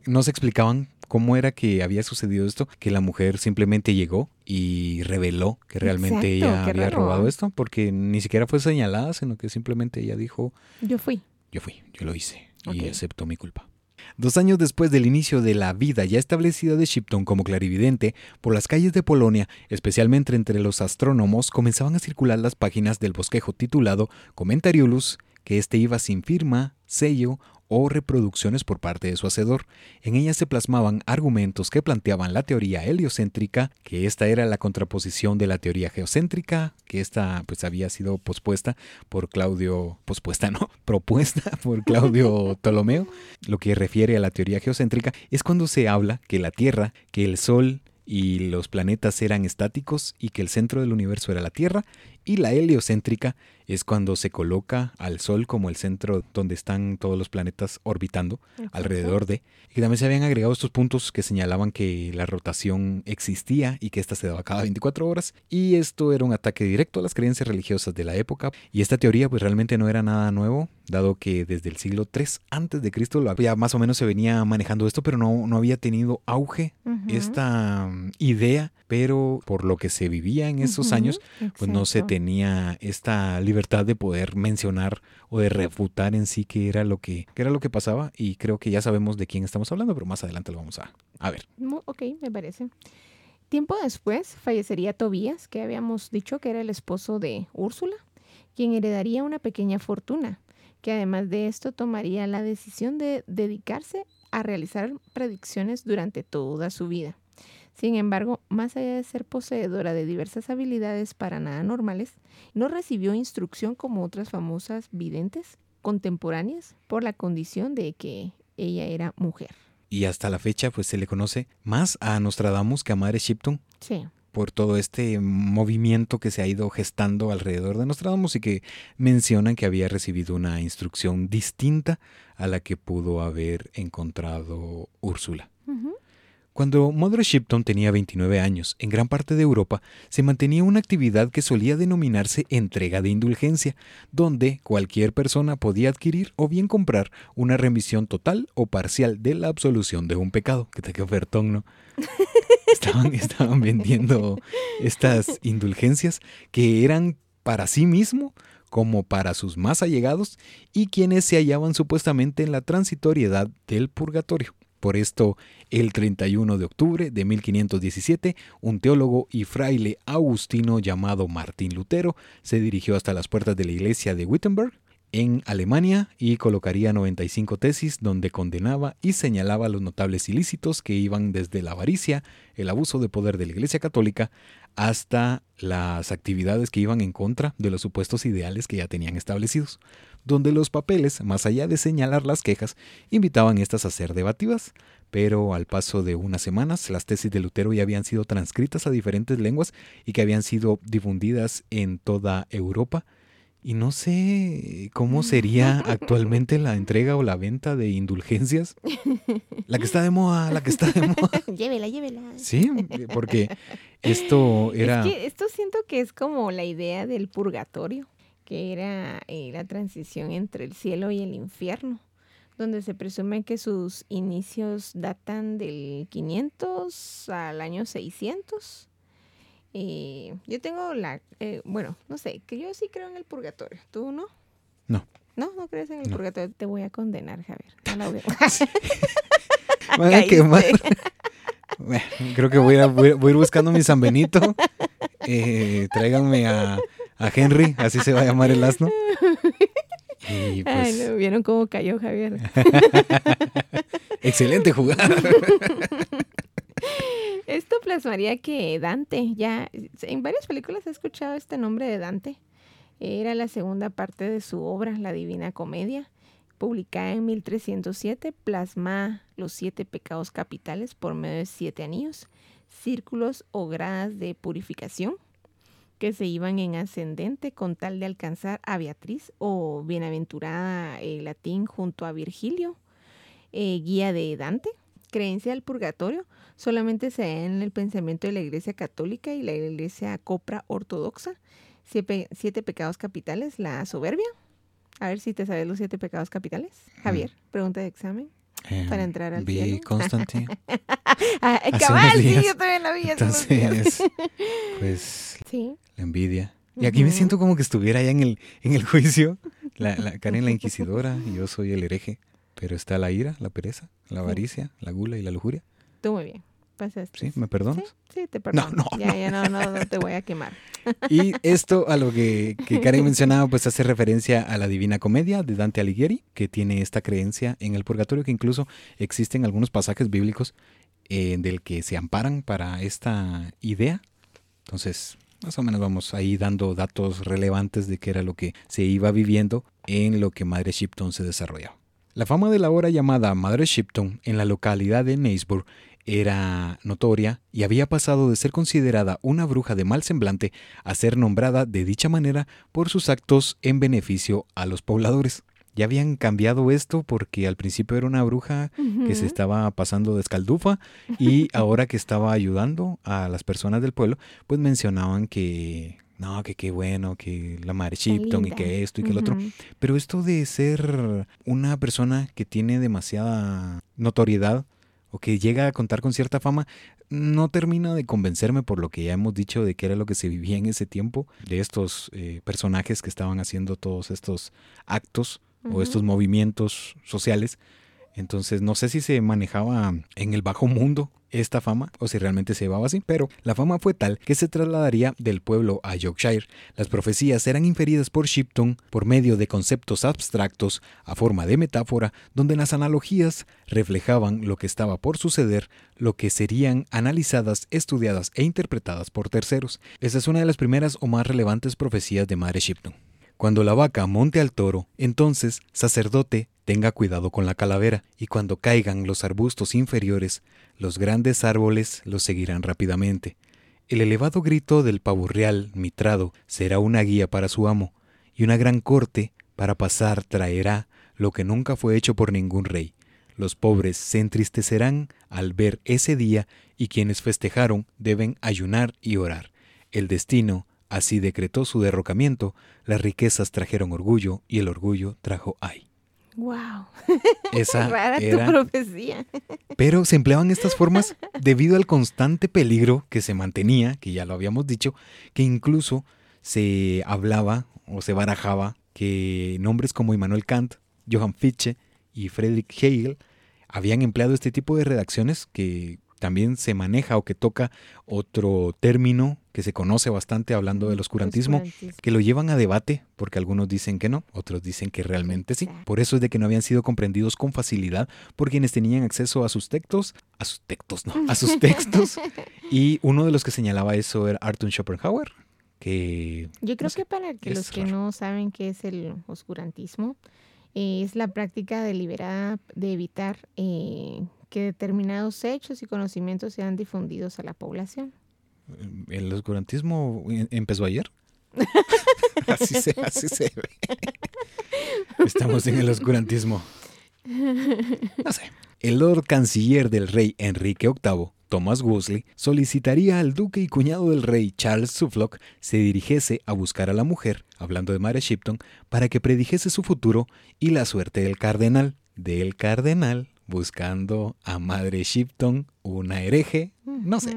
No se explicaban cómo era que había sucedido esto, que la mujer simplemente llegó y reveló que realmente ella había robado esto, porque ni siquiera fue señalada, sino que simplemente ella dijo... Yo fui. Yo fui, yo lo hice y acepto mi culpa. Dos años después del inicio de la vida ya establecida de Shipton como clarividente, por las calles de Polonia, especialmente entre los astrónomos, comenzaban a circular las páginas del bosquejo titulado Commentariolus, que éste iba sin firma, sello o reproducciones por parte de su hacedor. En ellas se plasmaban argumentos que planteaban la teoría heliocéntrica, que esta era la contraposición de la teoría geocéntrica, que esta pues había sido pospuesta por Claudio, pospuesta no, [laughs] propuesta por Claudio [laughs] Ptolomeo. Lo que refiere a la teoría geocéntrica es cuando se habla que la Tierra, que el Sol y los planetas eran estáticos y que el centro del universo era la Tierra, y la heliocéntrica es cuando se coloca al Sol como el centro donde están todos los planetas orbitando alrededor de. Y también se habían agregado estos puntos que señalaban que la rotación existía y que ésta se daba cada 24 horas. Y esto era un ataque directo a las creencias religiosas de la época. Y esta teoría pues realmente no era nada nuevo, dado que desde el siglo III antes de Cristo ya más o menos se venía manejando esto, pero no, no había tenido auge esta mm, idea. Pero por lo que se vivía en esos años, pues no se tenía esta libertad de poder mencionar o de refutar en sí qué era lo que, era lo que pasaba y creo que ya sabemos de quién estamos hablando, pero más adelante lo vamos a, a ver. Ok, me parece. Tiempo después fallecería Tobías, que habíamos dicho que era el esposo de Úrsula, quien heredaría una pequeña fortuna, que además de esto tomaría la decisión de dedicarse a realizar predicciones durante toda su vida. Sin embargo, más allá de ser poseedora de diversas habilidades para nada normales, no recibió instrucción como otras famosas videntes contemporáneas por la condición de que ella era mujer. Y hasta la fecha, pues se le conoce más a Nostradamus que a Madre Shipton. Sí. Por todo este movimiento que se ha ido gestando alrededor de Nostradamus y que mencionan que había recibido una instrucción distinta a la que pudo haber encontrado Úrsula. Cuando Mother Shipton tenía 29 años, en gran parte de Europa se mantenía una actividad que solía denominarse entrega de indulgencia, donde cualquier persona podía adquirir o bien comprar una remisión total o parcial de la absolución de un pecado. Que te ofertón, ¿no? [laughs] Estaban, estaban vendiendo estas indulgencias que eran para sí mismo como para sus más allegados y quienes se hallaban supuestamente en la transitoriedad del purgatorio. Por esto, el 31 de octubre de 1517, un teólogo y fraile agustino llamado Martín Lutero se dirigió hasta las puertas de la iglesia de Wittenberg, en Alemania, y colocaría 95 tesis donde condenaba y señalaba los notables ilícitos que iban desde la avaricia, el abuso de poder de la Iglesia Católica, hasta las actividades que iban en contra de los supuestos ideales que ya tenían establecidos donde los papeles, más allá de señalar las quejas, invitaban estas a ser debativas, pero al paso de unas semanas las tesis de Lutero ya habían sido transcritas a diferentes lenguas y que habían sido difundidas en toda Europa. Y no sé cómo sería [laughs] actualmente la entrega o la venta de indulgencias. La que está de moda, la que está de moda. [laughs] llévela, llévela. Sí, porque esto era... Es que esto siento que es como la idea del purgatorio que era eh, la transición entre el cielo y el infierno, donde se presume que sus inicios datan del 500 al año 600. Eh, yo tengo la, eh, bueno, no sé, que yo sí creo en el purgatorio. ¿Tú no? No. ¿No? ¿No crees en el purgatorio? Te voy a condenar, Javier. No la veo. [laughs] [laughs] [laughs] creo que voy a, voy a, ir buscando mi San Benito. tráiganme a a Henry, así se va a llamar el asno. [laughs] Y pues... ¿Vieron cómo cayó Javier? [laughs] Excelente jugada. [laughs] Esto plasmaría que Dante, ya en varias películas he escuchado este nombre de Dante. Era la segunda parte de su obra, La Divina Comedia, publicada en 1307, plasma los siete pecados capitales por medio de siete anillos, círculos o gradas de purificación que se iban en ascendente con tal de alcanzar a Beatriz o bienaventurada el latín junto a Virgilio, eh, guía de Dante. Creencia del purgatorio solamente se da en el pensamiento de la Iglesia Católica y la Iglesia Copra Ortodoxa. Siete, pecados capitales, la soberbia. A ver si te sabes los siete pecados capitales. Javier, mm. pregunta de examen. para em, entrar al vi Constantine. [laughs] ah, cabal, sí, yo también la vi. Entonces, pues, sí. La envidia. Y aquí me siento como que estuviera allá en el, en el juicio. La, la Karen la inquisidora y yo soy el hereje. Pero está la ira, la pereza, la avaricia, la gula y la lujuria. Tú muy bien. Pasaste. ¿Sí? ¿Me perdonas? Sí, te perdono. No, no. Ya, ya, no, no, no te voy a quemar. [laughs] Y esto a lo que, que Karen mencionaba, pues hace referencia a la Divina Comedia de Dante Alighieri, que tiene esta creencia en el purgatorio, que incluso existen algunos pasajes bíblicos eh, del que se amparan para esta idea. Entonces, más o menos vamos ahí dando datos relevantes de qué era lo que se iba viviendo en lo que Madre Shipton se desarrollaba. La fama de la hora llamada Madre Shipton en la localidad de Naysburg era notoria y había pasado de ser considerada una bruja de mal semblante a ser nombrada de dicha manera por sus actos en beneficio a los pobladores. Ya habían cambiado esto porque al principio era una bruja que se estaba pasando de escaldufa y [laughs] ahora que estaba ayudando a las personas del pueblo, pues mencionaban que no, que qué bueno, que la madre Shipton y que esto y que el otro. Pero esto de ser una persona que tiene demasiada notoriedad o que llega a contar con cierta fama, no termina de convencerme por lo que ya hemos dicho de qué era lo que se vivía en ese tiempo, de estos eh, personajes que estaban haciendo todos estos actos o estos movimientos sociales. Entonces no sé si se manejaba en el bajo mundo esta fama o si realmente se llevaba así, pero la fama fue tal que se trasladaría del pueblo a Yorkshire. Las profecías eran inferidas por Shipton por medio de conceptos abstractos a forma de metáfora, donde las analogías reflejaban lo que estaba por suceder, lo que serían analizadas, estudiadas e interpretadas por terceros. Esa es una de las primeras o más relevantes profecías de Madre Shipton. Cuando la vaca monte al toro, entonces, sacerdote, tenga cuidado con la calavera, y cuando caigan los arbustos inferiores, los grandes árboles los seguirán rápidamente. El elevado grito del pavo real mitrado será una guía para su amo, y una gran corte para pasar traerá lo que nunca fue hecho por ningún rey. Los pobres se entristecerán al ver ese día y quienes festejaron deben ayunar y orar. El destino Así decretó su derrocamiento, las riquezas trajeron orgullo y el orgullo trajo ay. Wow. [laughs] Esa [laughs] Rara tu profecía. [laughs] Pero se empleaban estas formas debido al constante peligro que se mantenía, que ya lo habíamos dicho, que incluso se hablaba o se barajaba que nombres como Immanuel Kant, Johann Fichte y Friedrich Hegel habían empleado este tipo de redacciones que también se maneja o que toca otro término que se conoce bastante hablando del oscurantismo, que lo llevan a debate, porque algunos dicen que no, otros dicen que realmente sí. Por eso es de que no habían sido comprendidos con facilidad por quienes tenían acceso a sus textos, a sus textos, no, a sus [laughs] textos. y uno de los que señalaba eso era Arthur Schopenhauer, que... Yo creo que para que los que no saben qué es el oscurantismo, es la práctica deliberada de evitar eh, que determinados hechos y conocimientos sean difundidos a la población. ¿El oscurantismo empezó ayer? [laughs] así, se, así se ve. Estamos en el oscurantismo. No sé. El Lord Canciller del rey Enrique VIII, Thomas Wolsey, solicitaría al duque y cuñado del rey Charles Suffolk se dirigiese a buscar a la mujer, hablando de Mary Shipton, para que predijese su futuro y la suerte del cardenal. Del cardenal buscando a Madre Shipton, una hereje, no sé,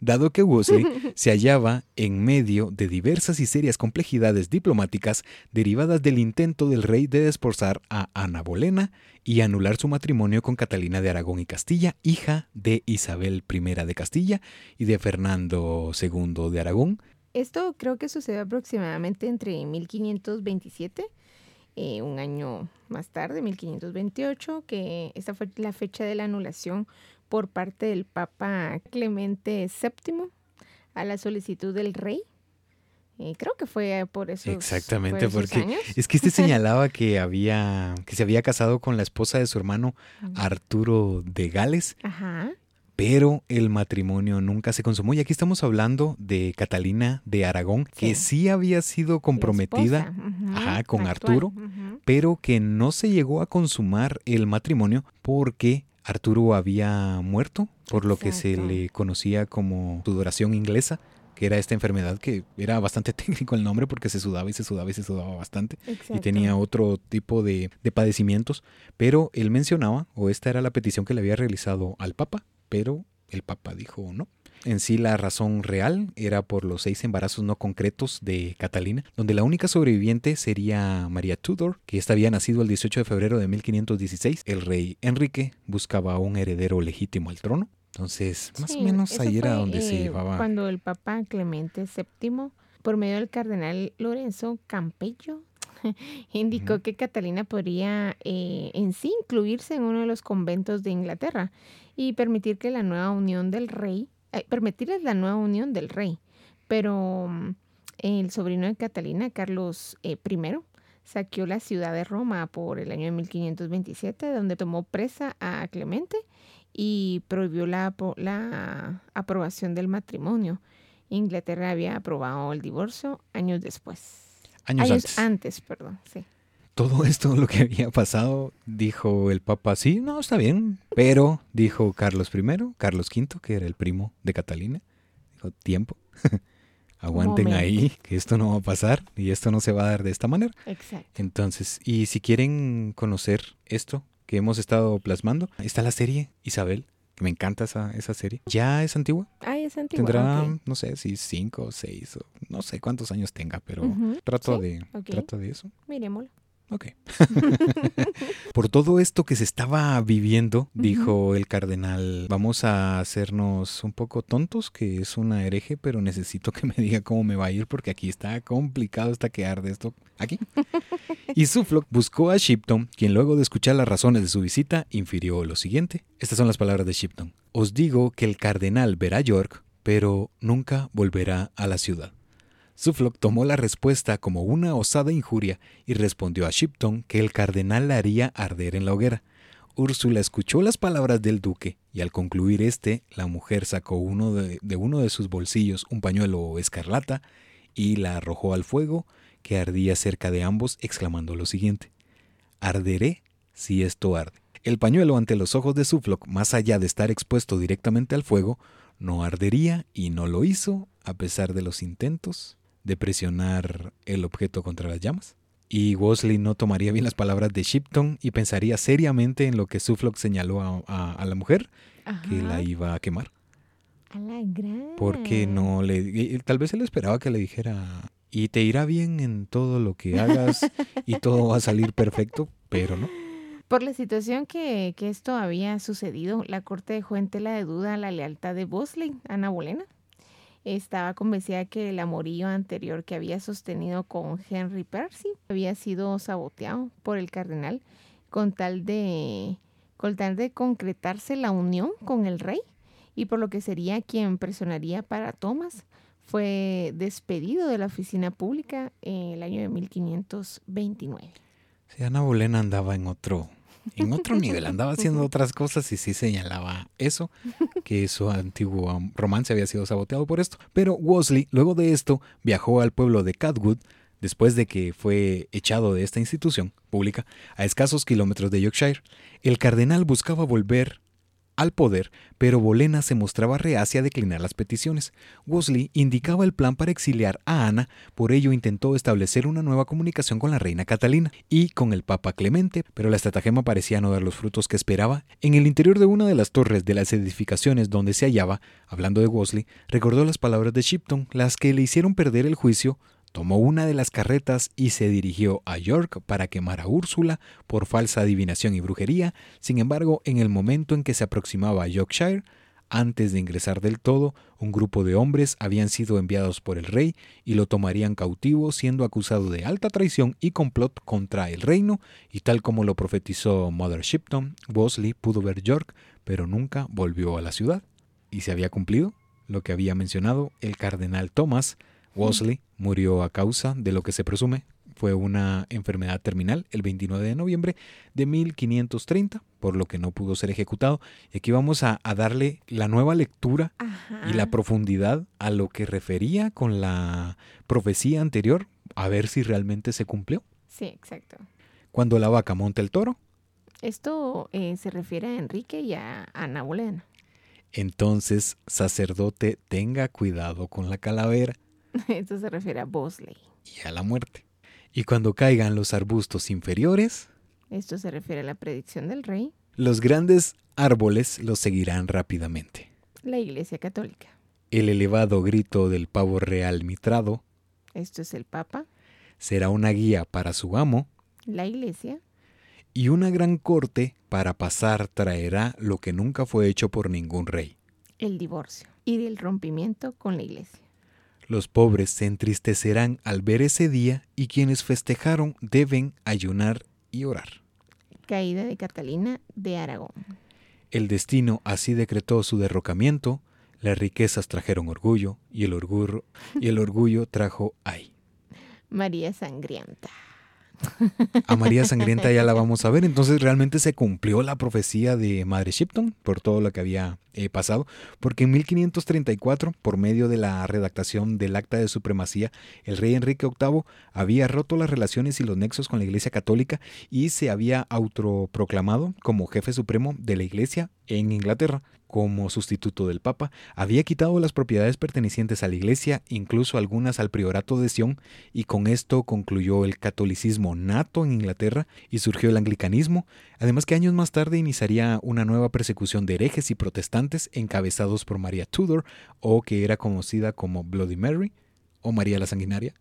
dado que Wolsey [laughs] se hallaba en medio de diversas y serias complejidades diplomáticas derivadas del intento del rey de desposar a Ana Bolena y anular su matrimonio con Catalina de Aragón y Castilla, hija de Isabel I de Castilla y de Fernando II de Aragón. Esto creo que sucedió aproximadamente entre 1527 eh, un año más tarde, 1528, que esta fue la fecha de la anulación por parte del Papa Clemente VII a la solicitud del rey. Eh, creo que fue por eso. Exactamente, porque es que este [laughs] señalaba que había, que se había casado con la esposa de su hermano Arturo de Gales. Ajá pero el matrimonio nunca se consumó. Y aquí estamos hablando de Catalina de Aragón, que sí había sido comprometida con Arturo, pero que no se llegó a consumar el matrimonio porque Arturo había muerto, por lo que se le conocía como sudoración inglesa que era esta enfermedad que era bastante [laughs] técnico el nombre porque se sudaba y se sudaba y se sudaba bastante y tenía otro tipo de, de padecimientos, pero él mencionaba, o esta era la petición que le había realizado al Papa, pero el Papa dijo no. En sí la razón real era por los seis embarazos no concretos de Catalina, donde la única sobreviviente sería María Tudor, que esta había nacido el 18 de febrero de 1516. El rey Enrique buscaba un heredero legítimo al trono. Entonces, más o menos ahí era donde se eh, llevaba. Cuando el Papa Clemente VII, por medio del cardenal Lorenzo Campello, [laughs] indicó que Catalina podría eh, en sí incluirse en uno de los conventos de Inglaterra y permitir que la nueva unión del rey, eh, permitirles la nueva unión del rey. Pero mm, el sobrino de Catalina, Carlos eh, I, saqueó la ciudad de Roma por el año de 1527, donde tomó presa a Clemente y prohibió la, la aprobación del matrimonio. Inglaterra había aprobado el divorcio años después. Años, antes. antes, perdón, sí todo [laughs] esto, lo que había pasado, dijo el Papa, sí, no, está bien. Pero dijo Carlos I, Carlos V, que era el primo de Catalina, dijo, tiempo, [laughs] aguanten ahí, que esto no va a pasar y esto no se va a dar de esta manera. Exacto. Entonces, y si quieren conocer esto que hemos estado plasmando, está la serie Isabel. que Me encanta esa, esa serie. Ya es antigua. Ah, es antigua. Tendrá, no sé, si cinco o seis, o no sé cuántos años tenga, pero trato, de, trato de eso. Miremoslo. Ok. [laughs] Por todo esto que se estaba viviendo, dijo el cardenal, vamos a hacernos un poco tontos, que es una hereje, pero necesito que me [laughs] diga cómo me va a ir porque aquí está complicado hasta quedar de esto aquí. [laughs] Y Suffolk buscó a Shipton, quien luego de escuchar las razones de su visita, infirió lo siguiente. Estas son las palabras de Shipton. Os digo que el cardenal verá York, pero nunca volverá a la ciudad. Suffolk tomó la respuesta como una osada injuria y respondió a Shipton que el cardenal la haría arder en la hoguera. Úrsula escuchó las palabras del duque y al concluir este, la mujer sacó uno de, de uno de sus bolsillos un pañuelo escarlata y la arrojó al fuego que ardía cerca de ambos, exclamando lo siguiente: Arderé si esto arde. El pañuelo ante los ojos de Suffolk, más allá de estar expuesto directamente al fuego, no ardería y no lo hizo a pesar de los intentos de presionar el objeto contra las llamas. Y Wosley no tomaría bien las palabras de Shipton y pensaría seriamente en lo que Suffolk señaló a, la mujer, que la iba a quemar. A la gran. Porque no le. Tal vez él esperaba que le dijera. Y te irá bien en todo lo que hagas y todo va a salir perfecto, pero no. Por la situación que, que esto había sucedido, la corte dejó en tela de duda la lealtad de Bosley, Ana Bolena estaba convencida que el amorío anterior que había sostenido con Henry Percy había sido saboteado por el cardenal con tal de, con tal de concretarse la unión con el rey y por lo que sería quien presionaría para Thomas. Fue despedido de la oficina pública en el año de 1529. Sí, Ana Bolena andaba en otro, en otro nivel, andaba haciendo otras cosas y sí señalaba eso, que su antiguo romance había sido saboteado por esto. Pero Wosley, luego de esto, viajó al pueblo de Catwood, después de que fue echado de esta institución pública, a escasos kilómetros de Yorkshire. El cardenal buscaba volver al poder, pero Bolena se mostraba reacia a declinar las peticiones. Wolsey indicaba el plan para exiliar a Ana, por ello intentó establecer una nueva comunicación con la reina Catalina y con el Papa Clemente, pero la estratagema parecía no dar los frutos que esperaba. En el interior de una de las torres de las edificaciones donde se hallaba, hablando de Wolsey, recordó las palabras de Shipton, las que le hicieron perder el juicio tomó una de las carretas y se dirigió a York para quemar a Úrsula por falsa adivinación y brujería. Sin embargo, en el momento en que se aproximaba a Yorkshire, antes de ingresar del todo, un grupo de hombres habían sido enviados por el rey y lo tomarían cautivo, siendo acusado de alta traición y complot contra el reino, y tal como lo profetizó Mother Shipton, Bosley pudo ver York pero nunca volvió a la ciudad. Y se había cumplido lo que había mencionado, el cardenal Thomas Wolsey murió a causa de lo que se presume fue una enfermedad terminal el 29 de noviembre de 1530, por lo que no pudo ser ejecutado. Y aquí vamos a, darle la nueva lectura y la profundidad a lo que refería con la profecía anterior, a ver si realmente se cumplió. Sí, exacto. Cuando la vaca monta el toro. Esto eh, se refiere a Enrique y a Ana Bolena. Entonces, sacerdote, tenga cuidado con la calavera. [laughs] Esto se refiere a Bosley. Y a la muerte. Y cuando caigan los arbustos inferiores, esto se refiere a la predicción del rey, los grandes árboles los seguirán rápidamente. La Iglesia Católica. El elevado grito del pavo real mitrado, esto es el Papa, será una guía para su amo, la Iglesia, y una gran corte para pasar traerá lo que nunca fue hecho por ningún rey, el divorcio y el rompimiento con la Iglesia. Los pobres se entristecerán al ver ese día y quienes festejaron deben ayunar y orar. Caída de Catalina de Aragón. El destino así decretó su derrocamiento, las riquezas trajeron orgullo y el orgullo, y el orgullo trajo ay. María Sangrienta. A María Sangrienta ya la [laughs] vamos a ver. Entonces realmente se cumplió la profecía de Madre Shipton por todo lo que había eh, pasado, porque en 1534, por medio de la redactación del Acta de Supremacía, el rey Enrique VIII había roto las relaciones y los nexos con la Iglesia Católica y se había autoproclamado como jefe supremo de la Iglesia en Inglaterra. Como sustituto del Papa, había quitado las propiedades pertenecientes a la Iglesia, incluso algunas al priorato de Sion, y con esto concluyó el catolicismo nato en Inglaterra y surgió el anglicanismo, además que años más tarde iniciaría una nueva persecución de herejes y protestantes encabezados por María Tudor, o que era conocida como Bloody Mary, o María la Sanguinaria,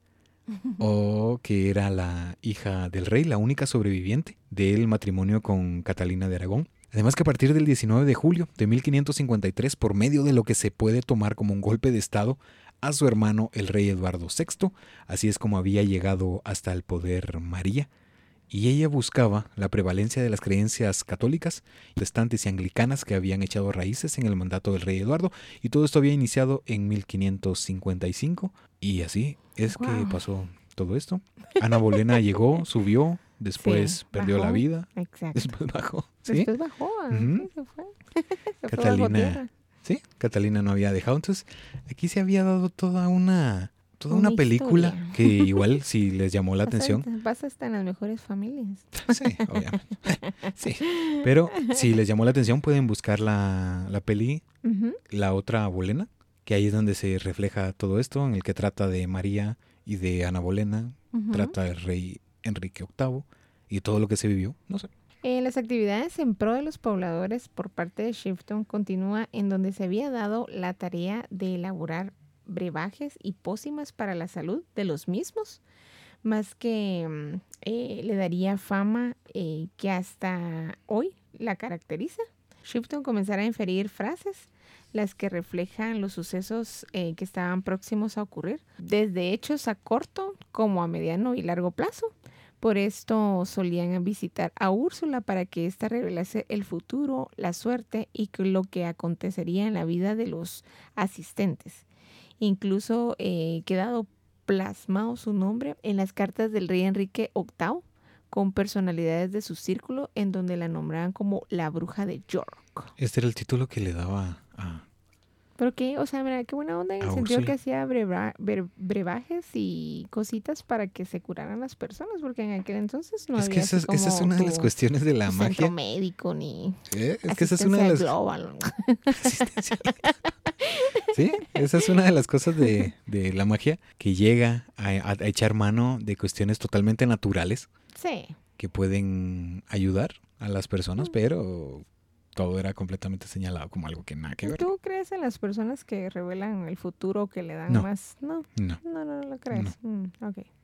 [laughs] o que era la hija del rey, la única sobreviviente del matrimonio con Catalina de Aragón. Además que a partir del 19 de julio de 1553, por medio de lo que se puede tomar como un golpe de Estado a su hermano el rey Eduardo VI, así es como había llegado hasta el poder María, y ella buscaba la prevalencia de las creencias católicas, protestantes y anglicanas que habían echado raíces en el mandato del rey Eduardo, y todo esto había iniciado en 1555, y así es que pasó todo esto. Ana Bolena [laughs] llegó, subió, después perdió la vida, después bajó. Después bajó, se fue. [laughs] Catalina, sí, Catalina no había dejado. Entonces, aquí se había dado toda una toda una, película que igual si les llamó la [laughs] atención. Pasa hasta en las mejores familias. Sí, obviamente. [laughs] sí. Pero si les llamó la atención pueden buscar la, la peli, la otra Bolena, que ahí es donde se refleja todo esto, en el que trata de María y de Ana Bolena, trata del rey Enrique VIII y todo lo que se vivió, no sé. Eh, las actividades en pro de los pobladores por parte de Shifton continúa en donde se había dado la tarea de elaborar brebajes y pócimas para la salud de los mismos, más que mm, eh, le daría fama eh, que hasta hoy la caracteriza. Shifton comenzará a inferir frases las que reflejan los sucesos que estaban próximos a ocurrir, desde hechos a corto como a mediano y largo plazo, por esto solían visitar a Úrsula para que ésta revelase el futuro, la suerte y lo que acontecería en la vida de los asistentes. Incluso eh, quedado plasmado su nombre en las cartas del rey Enrique VIII con personalidades de su círculo en donde la nombraban como la bruja de York. Este era el título que le daba a, pero que, o sea, mira, qué buena onda en el sentido que hacía brebajes y cositas para que se curaran las personas, porque en aquel entonces no es había que esa, esa es una de las cuestiones de la magia. Centro médico ni ¿Eh? Es que esa es una de las [laughs] global. sí, esa es una de las cosas de, de la magia que llega a, a, echar mano de cuestiones totalmente naturales. Sí. Que pueden ayudar a las personas, pero todo era completamente señalado como algo que nada que ver. ¿Tú crees en las personas que revelan el futuro, que le dan más? No. No. No, no, lo crees. Mm,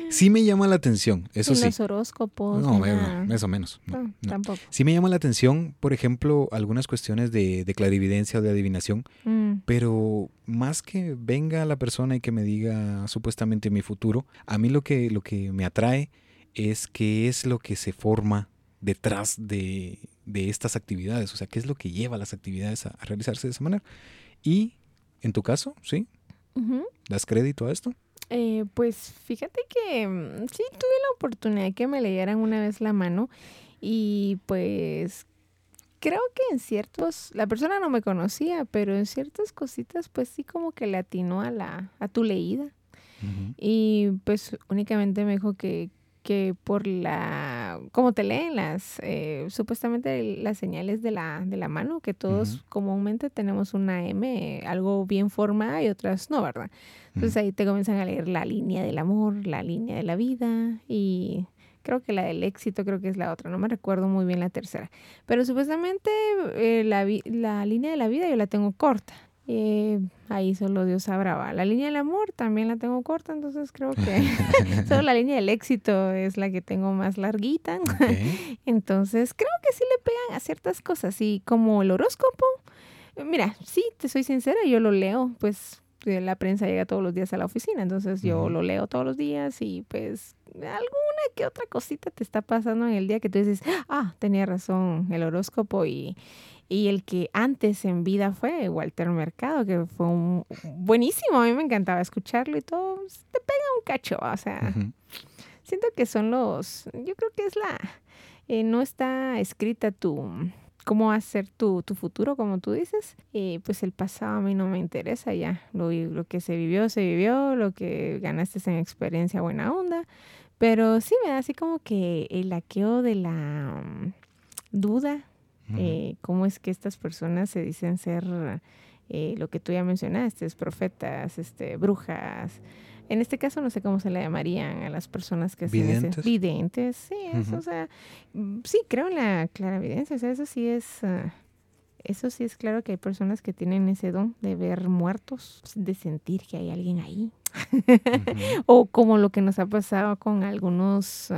sí me llama la atención, eso sí. los horóscopos? No, eso menos. No, tampoco. Sí me llama la atención, por ejemplo, algunas cuestiones de, clarividencia o de adivinación, mm. pero más que venga la persona y que me diga supuestamente mi futuro, a mí lo que, lo que me atrae es que es lo que se forma detrás de de estas actividades, o sea, qué es lo que lleva las actividades a, realizarse de esa manera. Y en tu caso, ¿sí? ¿Das crédito a esto? Eh, pues fíjate que mm, sí tuve la oportunidad de que me leyeran una vez la mano y pues creo que en ciertos, la persona no me conocía, pero en ciertas cositas pues sí como que le atinó a, la, a tu leída. Y pues únicamente me dijo que, que por la, como te leen las, eh, supuestamente las señales de la, de la mano, que todos comúnmente tenemos una M, algo bien formada y otras no, ¿verdad? Entonces ahí te comienzan a leer la línea del amor, la línea de la vida y creo que la del éxito creo que es la otra, no me recuerdo muy bien la tercera. Pero supuestamente eh, la, la línea de la vida yo la tengo corta. Eh, ahí solo Dios sabrá. La línea del amor también la tengo corta, entonces creo que [laughs] solo la línea del éxito es la que tengo más larguita. [laughs] entonces creo que sí le pegan a ciertas cosas. Y como el horóscopo, mira, sí, te soy sincera, yo lo leo, pues la prensa llega todos los días a la oficina, entonces yo lo leo todos los días y pues alguna que otra cosita te está pasando en el día que tú dices, ah, tenía razón el horóscopo y y el que antes en vida fue Walter Mercado, que fue un buenísimo, a mí me encantaba escucharlo y todo, pues, te pega un cacho, o sea, siento que son los, yo creo que es la, eh, no está escrita tu, cómo va a ser tu, tu futuro, como tú dices, y pues el pasado a mí no me interesa ya, lo, lo que se vivió, se vivió, lo que ganaste en experiencia buena onda, pero sí me da así como que el laqueo de la mm, duda eh, cómo es que estas personas se dicen ser eh, lo que tú ya mencionaste, profetas, este, brujas. En este caso no sé cómo se le llamarían a las personas que videntes. Dicen, videntes, sí, eso, o sea, mm, sí, creo en la clara evidencia, o sea, eso sí es, ah, eso sí es claro que hay personas que tienen ese don de ver muertos, de sentir que hay alguien ahí, [laughs] o como lo que nos ha pasado con algunos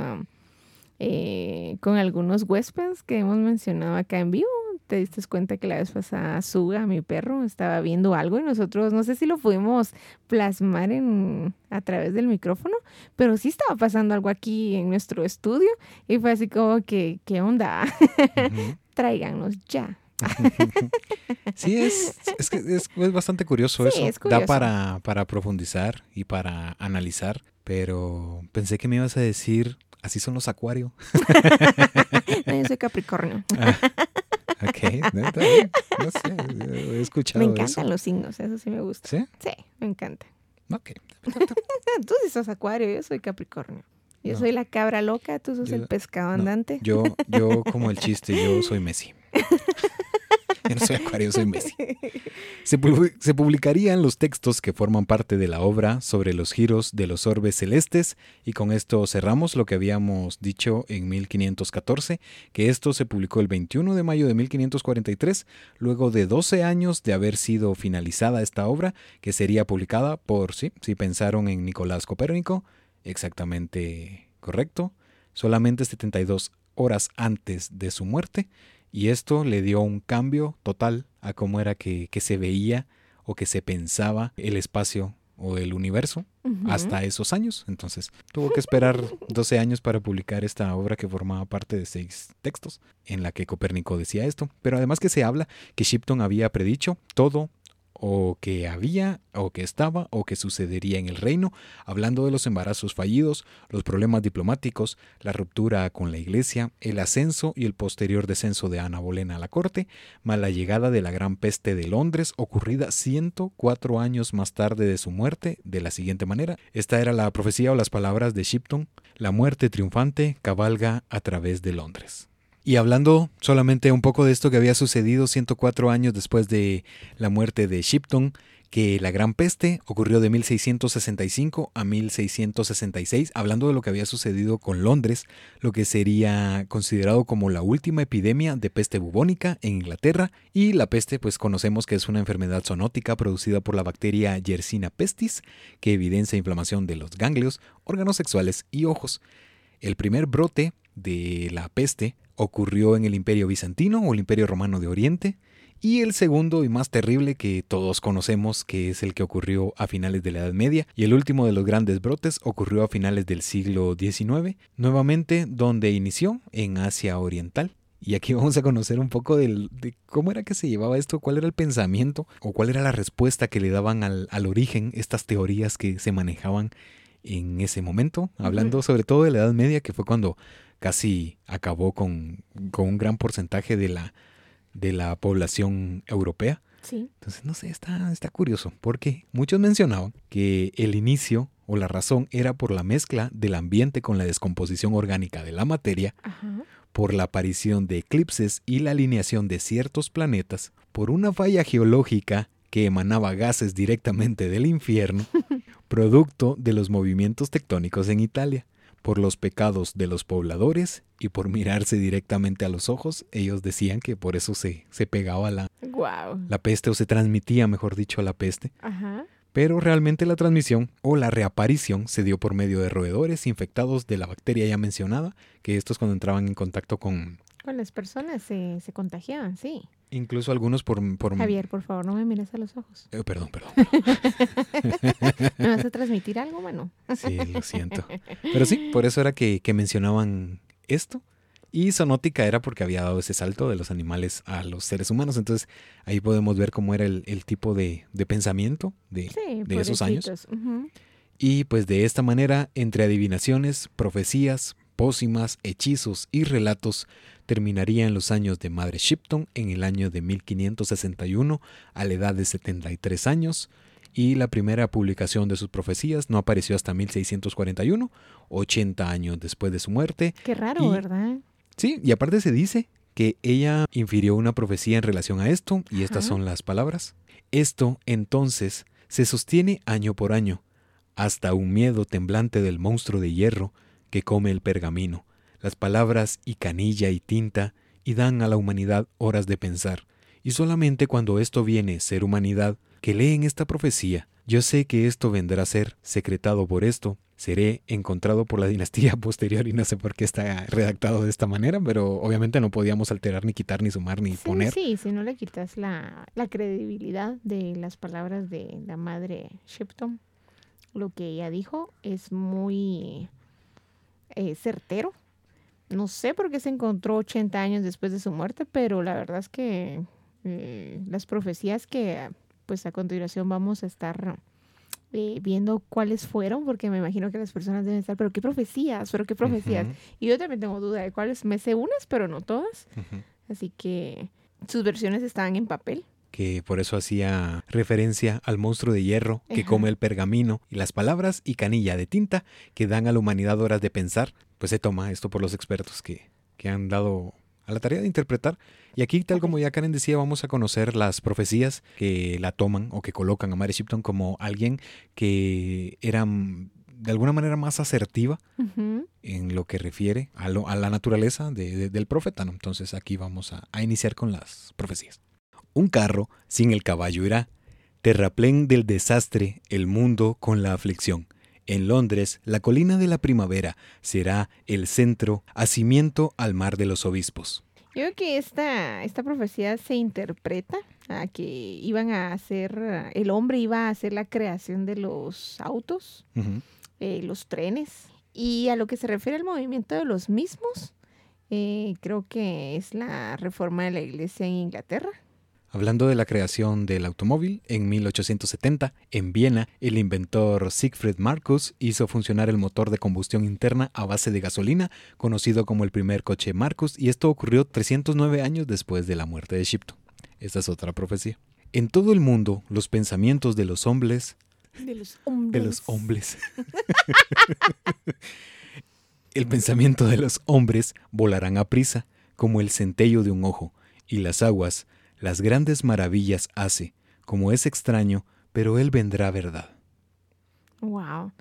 eh, con algunos huéspedes que hemos mencionado acá en vivo. Te diste cuenta que la vez pasada Suga, mi perro, estaba viendo algo y nosotros no sé si lo pudimos plasmar en, a través del micrófono, pero sí estaba pasando algo aquí en nuestro estudio y fue así como que, ¿qué onda? [laughs] Tráiganos ya. [laughs] sí, es, es, es, bastante curioso eso. Da para, para profundizar y para analizar, pero pensé que me ibas a decir Así son los acuarios. [laughs] yo soy Capricornio. Ah, ok, no, sé, he escuchado Me encantan los signos, eso sí me gusta. ¿Sí? Sí, me encanta. Ok. [laughs] tú sí sos Acuario, yo soy Capricornio. Yo soy la cabra loca, tú sos el pescado andante. yo, yo como el chiste, yo soy Messi. [laughs] No soy Acuario, soy Messi. Se, publicarían los textos que forman parte de la obra sobre los giros de los orbes celestes y con esto cerramos lo que habíamos dicho en 1514, que esto se publicó el 21 de mayo de 1543, luego de 12 años de haber sido finalizada esta obra, que sería publicada por, sí, si pensaron en Nicolás Copérnico, exactamente correcto, solamente 72 horas antes de su muerte, y esto le dio un cambio total a cómo era que, se veía o que se pensaba el espacio o el universo hasta esos años. Entonces tuvo que esperar [laughs] 12 años para publicar esta obra que formaba parte de seis textos en la que Copérnico decía esto. Pero además que se habla que Shipton había predicho todo o que había, o que estaba, o que sucedería en el reino, hablando de los embarazos fallidos, los problemas diplomáticos, la ruptura con la iglesia, el ascenso y el posterior descenso de Ana Bolena a la corte, más la llegada de la gran peste de Londres, ocurrida 104 años más tarde de su muerte, de la siguiente manera. Esta era la profecía o las palabras de Shipton, la muerte triunfante cabalga a través de Londres. Y hablando solamente un poco de esto que había sucedido 104 años después de la muerte de Shipton, que la Gran Peste ocurrió de 1665 a 1666, hablando de lo que había sucedido con Londres, lo que sería considerado como la última epidemia de peste bubónica en Inglaterra, y la peste pues conocemos que es una enfermedad zoonótica producida por la bacteria Yersina pestis, que evidencia inflamación de los ganglios, órganos sexuales y ojos. El primer brote de la peste ocurrió en el Imperio Bizantino o el Imperio Romano de Oriente, y el segundo y más terrible que todos conocemos, que es el que ocurrió a finales de la Edad Media, y el último de los grandes brotes ocurrió a finales del siglo XIX, nuevamente donde inició en Asia Oriental, Y aquí vamos a conocer un poco del, de cómo era que se llevaba esto, cuál era el pensamiento o cuál era la respuesta que le daban al, al origen estas teorías que se manejaban en ese momento, hablando sobre todo de la Edad Media, que fue cuando casi acabó con, con un gran porcentaje de la, de la población europea. Sí. Entonces, no sé, está, está curioso, porque muchos mencionaban que el inicio o la razón era por la mezcla del ambiente con la descomposición orgánica de la materia, Ajá. por la aparición de eclipses y la alineación de ciertos planetas, por una falla geológica que emanaba gases directamente del infierno, [laughs] producto de los movimientos tectónicos en Italia, por los pecados de los pobladores y por mirarse directamente a los ojos. Ellos decían que por eso se, se pegaba la, Wow. la peste o se transmitía, mejor dicho, la peste. Ajá. Pero realmente la transmisión o la reaparición se dio por medio de roedores infectados de la bacteria ya mencionada, que estos cuando entraban en contacto con Con las personas se, se contagiaban, sí. Incluso algunos por... por Javier, por favor, no me mires a los ojos. Eh, perdón, perdón. [laughs] ¿Me vas a transmitir algo, mano? Sí, lo siento. Pero sí, por eso era que, que mencionaban esto. Y zoonótica era porque había dado ese salto de los animales a los seres humanos. Entonces ahí podemos ver cómo era el, el tipo de, de pensamiento de, Sí, de esos años. Y pues de esta manera, entre adivinaciones, profecías, pócimas, hechizos y relatos, terminarían los años de Madre Shipton en el año de 1561 a la edad de 73 años. Y la primera publicación de sus profecías no apareció hasta 1641, 80 años después de su muerte. Qué raro, Y- ¿verdad? Sí, y aparte se dice que ella infirió una profecía en relación a esto, y estas son las palabras. Esto, entonces, se sostiene año por año, hasta un miedo temblante del monstruo de hierro que come el pergamino, las palabras y canilla y tinta, y dan a la humanidad horas de pensar. Y solamente cuando esto viene ser humanidad, que leen esta profecía, yo sé que esto vendrá a ser secretado por esto, seré encontrado por la dinastía [laughs] posterior y no sé por qué está redactado de esta manera, pero obviamente no podíamos alterar ni quitar ni sumar ni Sí, poner. sí, si no le quitas la, la credibilidad de las palabras de la madre Shipton, lo que ella dijo es muy eh, certero. No sé por qué se encontró 80 años después de su muerte, pero la verdad es que eh, las profecías que pues a continuación vamos a estar eh, viendo cuáles fueron, porque me imagino que las personas deben estar, pero qué profecías, pero qué profecías. Y yo también tengo duda de cuáles, me sé unas, pero no todas. Así que sus versiones estaban en papel. Que por eso hacía referencia al monstruo de hierro que Ajá. come el pergamino y las palabras y canilla de tinta que dan a la humanidad horas de pensar, pues se toma esto por los expertos que, que han dado a la tarea de interpretar. Y aquí, tal como ya Karen decía, vamos a conocer las profecías que la toman o que colocan a Mary Shipton como alguien que era mm, de alguna manera más asertiva en lo que refiere a, lo- a la naturaleza de- de- del profeta. ¿no? Entonces aquí vamos a, a iniciar con las profecías. Un carro sin el caballo irá. Terraplén del desastre, el mundo con la aflicción. En Londres, la colina de la primavera será el centro, hacimiento al mar de los obispos. Yo creo que esta, esta profecía se interpreta a que iban a hacer, el hombre iba a hacer la creación de los autos, eh, los trenes, y a lo que se refiere al movimiento de los mismos, eh, creo que es la reforma de la iglesia en Inglaterra. Hablando de la creación del automóvil, en 1870, en Viena, el inventor Siegfried Marcus hizo funcionar el motor de combustión interna a base de gasolina, conocido como el primer coche Marcus, y esto ocurrió 309 años después de la muerte de Shipton. Esta es otra profecía. En todo el mundo, los pensamientos de los hombres De los de hombres. los hombres. [laughs] el pensamiento de los hombres volarán a prisa, como el centello de un ojo, y las aguas, las grandes maravillas hace, como es extraño, pero él vendrá verdad. Wow.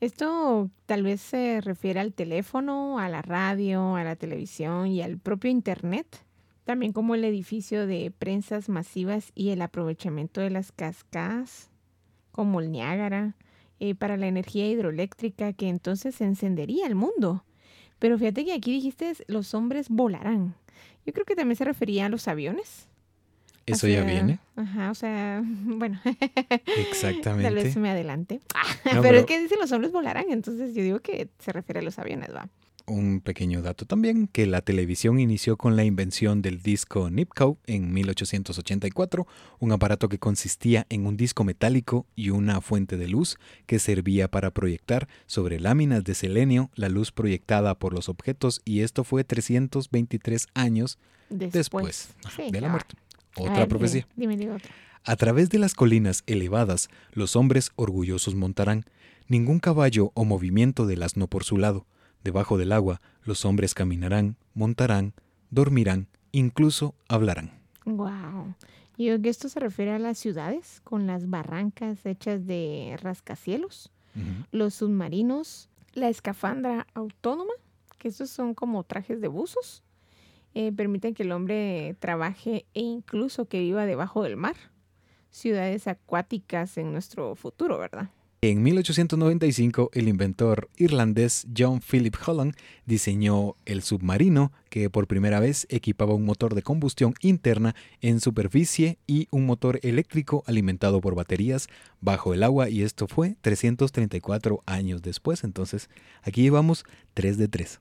Esto tal vez se refiere al teléfono, a la radio, a la televisión y al propio Internet, también como el edificio de prensas masivas y el aprovechamiento de las cascadas, como el Niágara, eh, para la energía hidroeléctrica que entonces encendería el mundo. Pero fíjate que aquí dijiste los hombres volarán. Yo creo que también se refería a los aviones. Eso ya viene. Ajá, o sea, [laughs] bueno. [laughs] Tal vez Exactamente. me adelante. [laughs] No, pero, pero- es que dice los hombres volarán, entonces yo digo que se refiere a los aviones, va. Un pequeño dato también, que la televisión inició con la invención del disco Nipkow en 1884, un aparato que consistía en un disco metálico y una fuente de luz que servía para proyectar sobre láminas de selenio la luz proyectada por los objetos y esto fue 323 años después, de la muerte. Otra profecía. A través de las colinas elevadas, los hombres orgullosos montarán, ningún caballo o movimiento del asno por su lado Debajo del agua, los hombres caminarán, montarán, dormirán, incluso hablarán. Wow. Y esto se refiere a las ciudades con las barrancas hechas de rascacielos, los submarinos, la escafandra autónoma, que estos son como trajes de buzos, eh, permiten que el hombre trabaje e incluso que viva debajo del mar. Ciudades acuáticas en nuestro futuro, ¿verdad? En 1895, el inventor irlandés John Philip Holland diseñó el submarino que por primera vez equipaba un motor de combustión interna en superficie y un motor eléctrico alimentado por baterías bajo el agua y esto fue 334 años después. Entonces, aquí llevamos 3 de 3.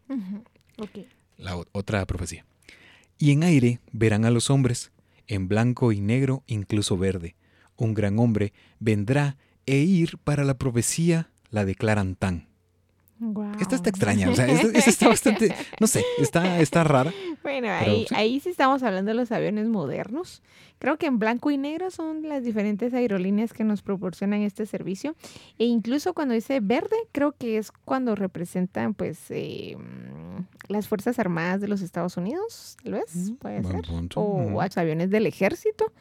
La otra profecía. Y en aire verán a los hombres, en blanco y negro, incluso verde. Un gran hombre vendrá e ir para la profecía la declaran tan. Esta está extraña, o sea, esta, está bastante, no sé, está, está rara. Bueno, ahí, sí. ahí sí estamos hablando de los aviones modernos. Creo que en blanco y negro son las diferentes aerolíneas que nos proporcionan este servicio. E incluso cuando dice verde, creo que es cuando representan pues eh, las Fuerzas Armadas de los Estados Unidos, tal vez, mm, puede ser. O aviones del ejército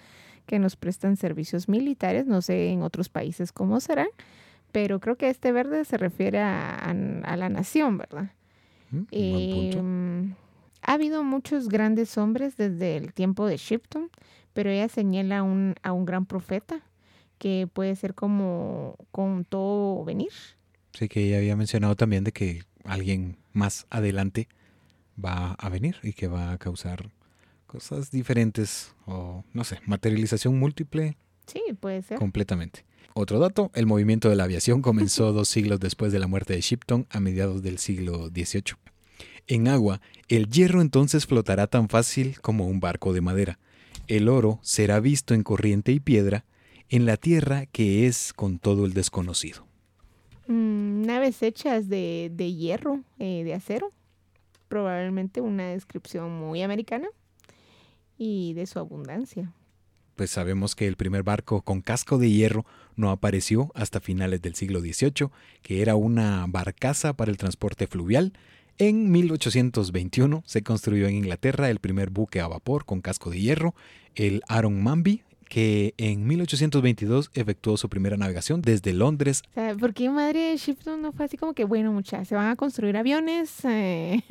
que nos prestan servicios militares, no sé en otros países cómo serán, pero creo que este verde se refiere a, la nación, ¿verdad? Mm, em, ha habido muchos grandes hombres desde el tiempo de Shipton, pero ella señala un, a un gran profeta que puede ser como con todo venir. Sí, que ella había mencionado también de que alguien más adelante va a venir y que va a causar cosas diferentes o no sé, materialización múltiple. Sí, puede ser. Completamente. Otro dato, el movimiento de la aviación comenzó [laughs] dos siglos después de la muerte de Shipton a mediados del siglo XVIII. En agua, el hierro entonces flotará tan fácil como un barco de madera. El oro será visto en corriente y piedra, en la tierra que es con todo el desconocido. Mm, naves hechas de, hierro, eh, de acero. Probablemente una descripción muy americana y de su abundancia. Pues sabemos que el primer barco con casco de hierro no apareció hasta finales del siglo XVIII, que era una barcaza para el transporte fluvial. En 1821 se construyó en Inglaterra el primer buque a vapor con casco de hierro, el Aaron Mamby, que en 1822 efectuó su primera navegación desde Londres. ¿Por qué madre Shipton no fue así como que, bueno, muchachos, se van a construir aviones? Eh,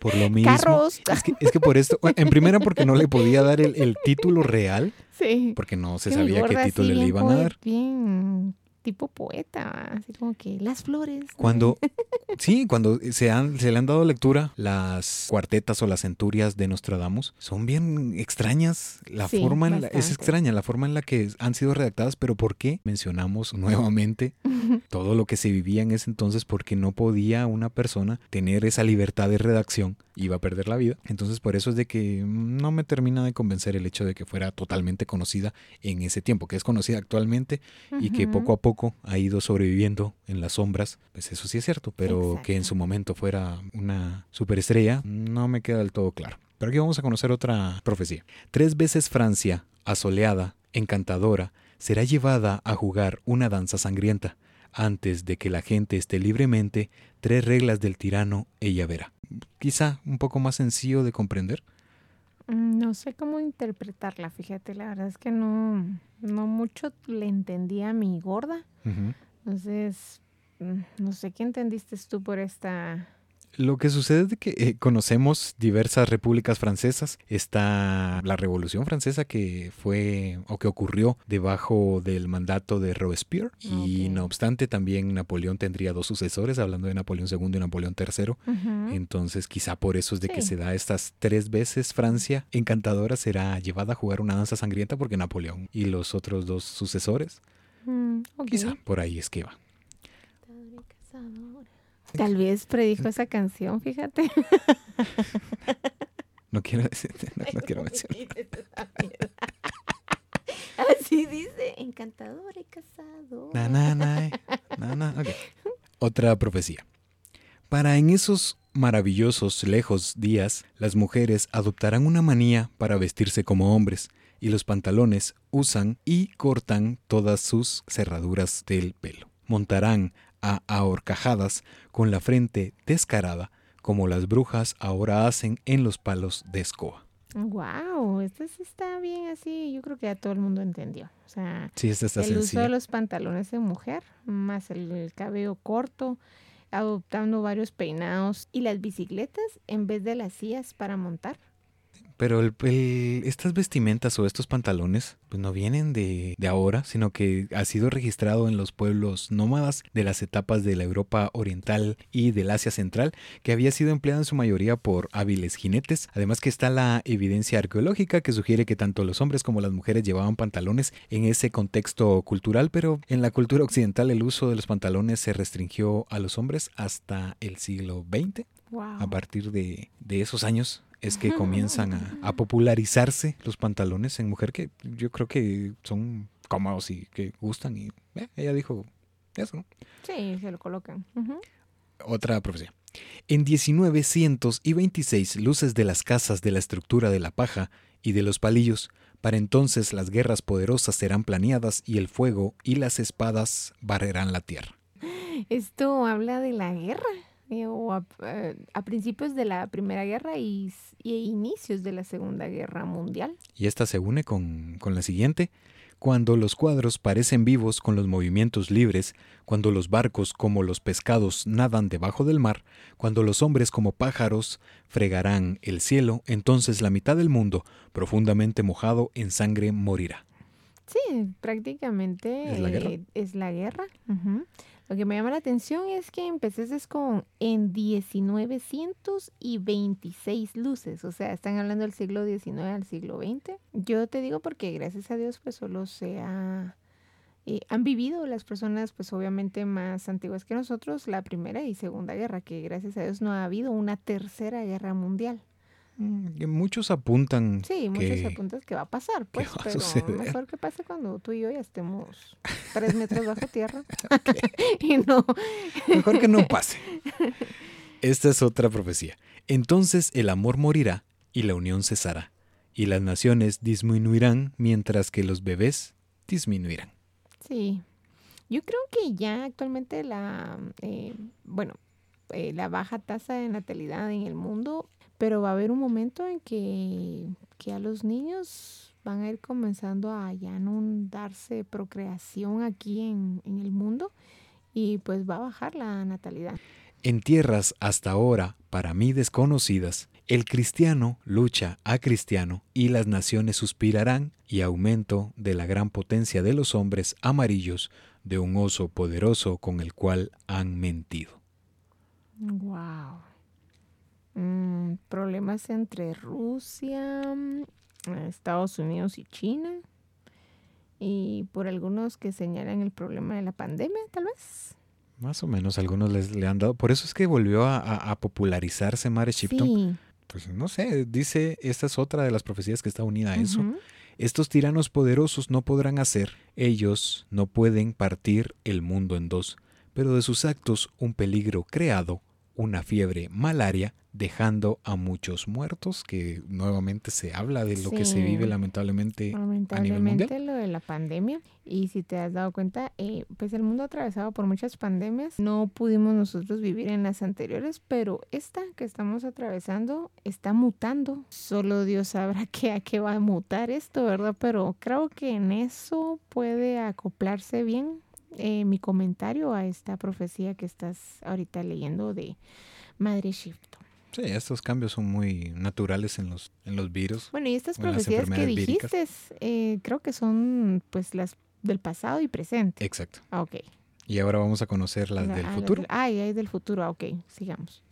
por lo [laughs] mismo. Carros. Es que, es que por esto, [laughs] en primera porque no le podía dar el, título real. Sí. Porque no se sabía qué título le iban a dar. Bien tipo poeta, así como que las flores. Cuando, [laughs] sí, cuando se, han, se le han dado lectura las cuartetas o las centurias de Nostradamus, son bien extrañas. La forma en la, es extraña la forma en la que han sido redactadas, pero ¿por qué mencionamos nuevamente [laughs] todo lo que se vivía en ese entonces? Porque no podía una persona tener esa libertad de redacción, iba a perder la vida. Entonces por eso es de que no me termina de convencer el hecho de que fuera totalmente conocida en ese tiempo, que es conocida actualmente y que poco a poco ha ido sobreviviendo en las sombras, pues eso sí es cierto, pero que en su momento fuera una superestrella, no me queda del todo claro. Pero aquí vamos a conocer otra profecía. Tres veces Francia, asoleada, encantadora, será llevada a jugar una danza sangrienta. Antes de que la gente esté libremente, tres reglas del tirano ella verá. Quizá un poco más sencillo de comprender. Mm, no sé cómo interpretarla, fíjate, la verdad es que no, no mucho le entendía a mi gorda. Entonces, mm, no sé qué entendiste tú por esta lo que sucede es que eh, conocemos diversas repúblicas francesas. Está la Revolución Francesa que fue o que ocurrió debajo del mandato de Robespierre. Y no obstante, también Napoleón tendría dos sucesores, hablando de Napoleón II y Napoleón III. Entonces, quizá por eso es de que se da estas tres veces Francia encantadora será llevada a jugar una danza sangrienta porque Napoleón y los otros dos sucesores. Mm, quizá por ahí es que va. Tal vez predijo esa canción, fíjate. No quiero decir, no, quiero mencionar. Así dice, encantador y casado. Na, na, na, na, na. Okay. Otra profecía. Para en esos maravillosos lejos días, las mujeres adoptarán una manía para vestirse como hombres, y los pantalones usan y cortan todas sus cerraduras del pelo. Montarán a ahorcajadas con la frente descarada, como las brujas ahora hacen en los palos de escoba. Wow, esto sí está bien así. Yo creo que ya todo el mundo entendió. O sea, sí, está el uso de los pantalones de mujer, más el cabello corto, adoptando varios peinados y las bicicletas en vez de las sillas para montar. Pero el, estas vestimentas o estos pantalones pues no vienen de, de, ahora, sino que ha sido registrado en los pueblos nómadas de las etapas de la Europa Oriental y del Asia Central, que había sido empleado en su mayoría por hábiles jinetes. Además que está la evidencia arqueológica que sugiere que tanto los hombres como las mujeres llevaban pantalones en ese contexto cultural, pero en la cultura occidental el uso de los pantalones se restringió a los hombres hasta el siglo XX. A partir de, de esos años es que comienzan a, popularizarse los pantalones en mujer que yo creo que son cómodos y que gustan y eh, ella dijo eso, ¿no? Sí, se lo colocan. Otra profecía. En 1926 luces de las casas de la estructura de la paja y de los palillos, para entonces las guerras poderosas serán planeadas y el fuego y las espadas barrerán la tierra. [gasps] Esto habla de la guerra. Eh, o eh, a, principios de la Primera Guerra y, inicios de la Segunda Guerra Mundial. Y esta se une con, con la siguiente. Cuando los cuadros parecen vivos con los movimientos libres, cuando los barcos como los pescados nadan debajo del mar, cuando los hombres como pájaros fregarán el cielo, entonces la mitad del mundo, profundamente mojado en sangre, morirá. Sí, prácticamente es la guerra. Eh, es la guerra. Lo que me llama la atención es que empezaste con en 1926 luces, o sea, están hablando del siglo XIX al siglo XX. Yo te digo porque gracias a Dios pues solo se ha, eh, han vivido las personas pues obviamente más antiguas que nosotros la Primera y Segunda Guerra, que gracias a Dios no ha habido una tercera guerra mundial. Mm, muchos apuntan. Sí, muchos apuntan que va a pasar, pues, pero mejor que pase cuando tú y yo ya estemos [laughs] tres metros bajo tierra. [laughs] [laughs] y no. Mejor que no pase. Esta es otra profecía. Entonces el amor morirá y la unión cesará, y las naciones disminuirán mientras que los bebés disminuirán. Sí. Yo creo que ya actualmente la, eh, bueno, eh, la baja tasa de natalidad en el mundo pero va a haber un momento en que, a los niños van a ir comenzando a ya no darse procreación aquí en, en el mundo y pues va a bajar la natalidad. En tierras hasta ahora, para mí desconocidas, el cristiano lucha a cristiano y las naciones suspirarán y aumento de la gran potencia de los hombres amarillos de un oso poderoso con el cual han mentido. Wow. Mm, problemas entre Rusia, mm, Estados Unidos y China. Y por algunos que señalan el problema de la pandemia, tal vez. Más o menos, algunos les, le han dado. Por eso es que volvió a, popularizarse Mare Shipton. Pues no sé, dice, esta es otra de las profecías que está unida a eso. Estos tiranos poderosos no podrán hacer, ellos no pueden partir el mundo en dos, pero de sus actos un peligro creado, una fiebre malaria, dejando a muchos muertos, que nuevamente se habla de lo que se vive lamentablemente, a nivel mundial. lo de la pandemia. Y si te has dado cuenta, eh, pues el mundo atravesado por muchas pandemias. No pudimos nosotros vivir en las anteriores, pero esta que estamos atravesando está mutando. Solo Dios sabrá [laughs] qué, a qué va a mutar esto, ¿verdad? Pero creo que en eso puede acoplarse bien eh, mi comentario a esta profecía que estás ahorita leyendo de Madre Shifto. Sí, estos cambios son muy naturales en los, en los virus. Bueno, y estas profecías que dijiste, eh, creo que son pues las del pasado y presente. Exacto. Ah, ok. Y ahora vamos a conocer las del futuro. ah, y hay del futuro, ah, ok, sigamos.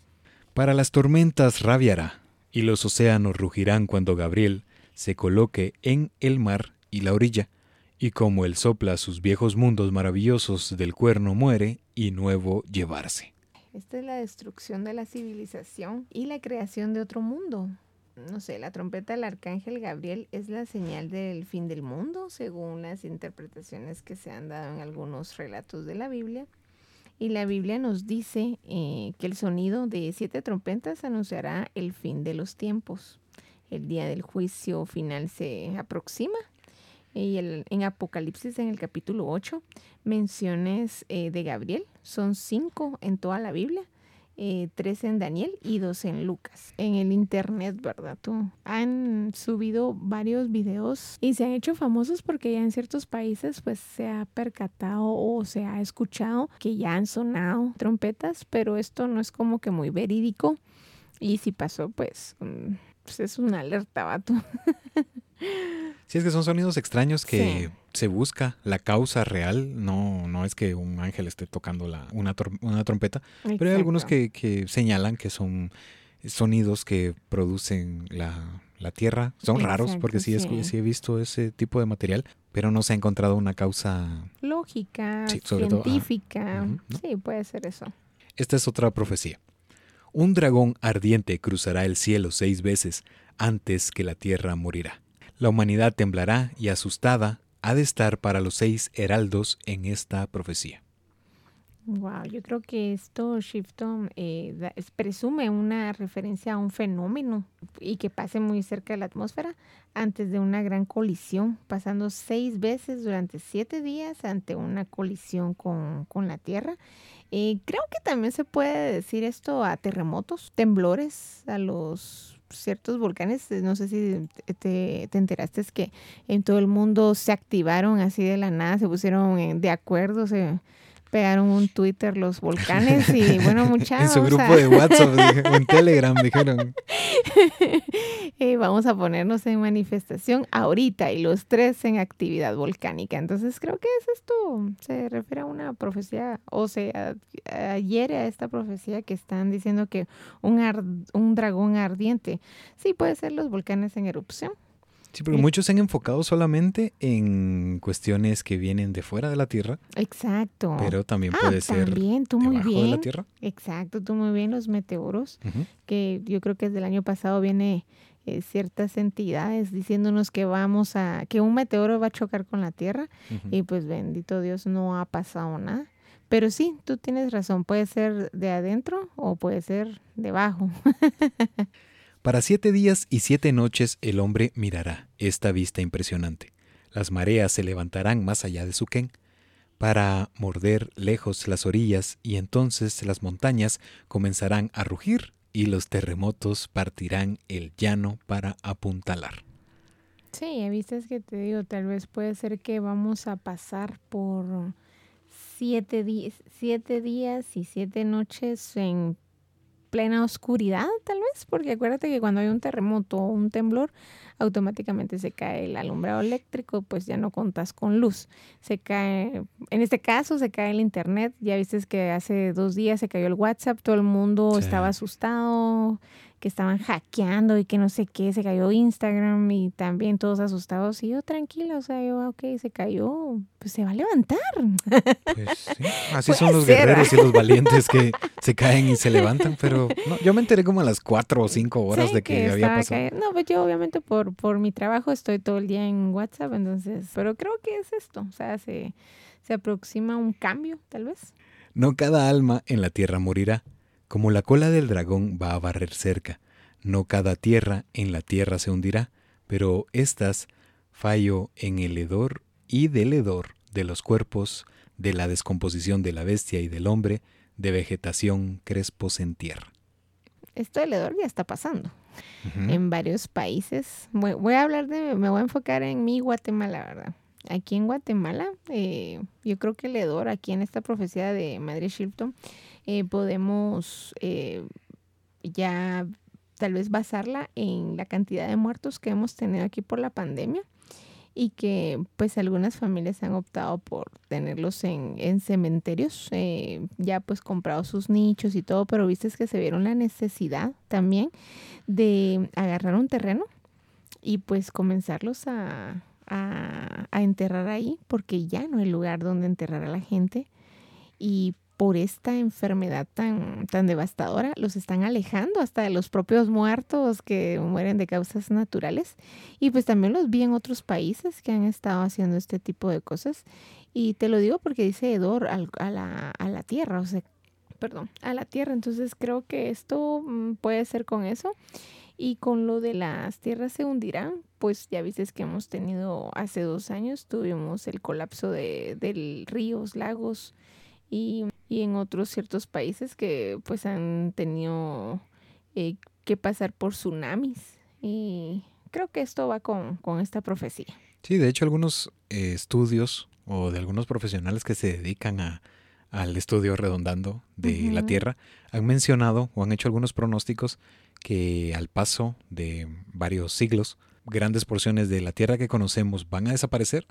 Para las tormentas rabiará, y los océanos rugirán cuando Gabriel se coloque en el mar y la orilla, y como él sopla sus viejos mundos maravillosos del cuerno muere y nuevo llevarse. esta es la destrucción de la civilización y la creación de otro mundo. No sé, la trompeta del arcángel Gabriel es la señal del fin del mundo, según las interpretaciones que se han dado en algunos relatos de la Biblia. Y la Biblia nos dice eh, que el sonido de siete trompetas anunciará el fin de los tiempos. El día del juicio final se aproxima. Y el, en Apocalipsis, en el capítulo 8, menciones eh, de Gabriel. Son cinco en toda la Biblia. Eh, tres en Daniel y dos en Lucas. En el internet, ¿verdad? Tú? Han subido varios videos y se han hecho famosos porque ya en ciertos países pues se ha percatado o se ha escuchado que ya han sonado trompetas, pero esto no es como que muy verídico. Y si pasó, pues, mm, pues es una alerta, vato. [laughs] Sí, es que son sonidos extraños que se busca la causa real, no, no es que un ángel esté tocando la, una, trompeta, pero hay algunos que, señalan que son sonidos que producen la, tierra. Son raros porque sí, sí. he visto ese tipo de material, pero no se ha encontrado una causa lógica, científica. Sí, puede ser eso. Esta es otra profecía. Un dragón ardiente cruzará el cielo seis veces antes que la tierra morirá. La humanidad temblará y asustada ha de estar para los seis heraldos en esta profecía. Wow, yo creo que esto, Shifton, eh, presume una referencia a un fenómeno y que pase muy cerca de la atmósfera antes de una gran colisión, pasando seis veces durante siete días ante una colisión con, la Tierra. Eh, creo que también se puede decir esto a terremotos, temblores, a los ciertos volcanes, eh, no sé si te, te, enteraste, es que en todo el mundo se activaron así de la nada, se pusieron de acuerdo, se pegaron un Twitter los volcanes y [laughs] bueno, muchachos. en su grupo de WhatsApp, en [laughs] Telegram dijeron. Eh, vamos a ponernos en manifestación ahorita y los tres en actividad volcánica. Entonces creo que es esto, se refiere a una profecía o se adhiere a esta profecía que están diciendo que un, un dragón ardiente, sí puede ser los volcanes en erupción. Sí, porque muchos se han enfocado solamente en cuestiones que vienen de fuera de la Tierra. Exacto. Pero también puede ah, ser también, tú muy bien. de la Tierra. Exacto, tú muy bien, los meteoros, que yo creo que desde el año pasado viene eh, ciertas entidades diciéndonos que vamos a, que un meteoro va a chocar con la Tierra y pues bendito Dios no ha pasado nada. Pero sí, tú tienes razón, puede ser de adentro o puede ser debajo. [laughs] Para siete días y siete noches el hombre mirará esta vista impresionante. Las mareas se levantarán más allá de Suquén para morder lejos las orillas y entonces las montañas comenzarán a rugir y los terremotos partirán el llano para apuntalar. Sí, viste que te digo, tal vez puede ser que vamos a pasar por siete, siete días y siete noches en plena oscuridad, tal vez, porque acuérdate que cuando hay un terremoto o un temblor, automáticamente se cae el alumbrado eléctrico, pues ya no contas con luz. Se cae, en este caso se cae el internet, ya viste que hace dos días se cayó el WhatsApp, todo el mundo estaba asustado, que estaban hackeando y que no sé qué, se cayó Instagram y también todos asustados. Y yo tranquilo, o sea, yo, ok, se cayó, pues se va a levantar. Pues sí, [laughs] así son los guerreros y los valientes que [laughs] se caen y se levantan, pero no, yo me enteré como a las cuatro o cinco horas de que, había pasado. No, pues yo obviamente por, por mi trabajo estoy todo el día en WhatsApp, entonces, pero creo que es esto, o sea, se, se aproxima un cambio, tal vez. No cada alma en la tierra morirá como la cola del dragón va a barrer cerca, no cada tierra en la tierra se hundirá, pero estas fallo en el hedor y del hedor de los cuerpos, de la descomposición de la bestia y del hombre, de vegetación crespos en tierra. Esto del hedor ya está pasando en varios países. Voy, a hablar de, me voy a enfocar en mi Guatemala, ¿verdad? Aquí en Guatemala, eh, yo creo que el hedor, aquí en esta profecía de Madre Shilton, eh, podemos eh, ya tal vez basarla en la cantidad de muertos que hemos tenido aquí por la pandemia y que pues algunas familias han optado por tenerlos en, cementerios, eh, ya pues comprado sus nichos y todo, pero viste que se vieron la necesidad también de agarrar un terreno y pues comenzarlos a, a enterrar ahí porque ya no hay lugar donde enterrar a la gente y por esta enfermedad tan, tan devastadora, los están alejando hasta de los propios muertos que mueren de causas naturales. Y pues también los vi en otros países que han estado haciendo este tipo de cosas. Y te lo digo porque dice hedor a, la, a la tierra, o sea, perdón, a la tierra. Entonces creo que esto mm, puede ser con eso. Y con lo de las tierras se hundirán, pues ya viste que hemos tenido hace dos años, tuvimos el colapso de, de ríos, lagos y, en otros ciertos países que pues han tenido eh, que pasar por tsunamis. Y creo que esto va con, esta profecía. Sí, de hecho algunos eh, estudios o de algunos profesionales que se dedican a, al estudio redondando de la Tierra han mencionado o han hecho algunos pronósticos que al paso de varios siglos grandes porciones de la tierra que conocemos van a desaparecer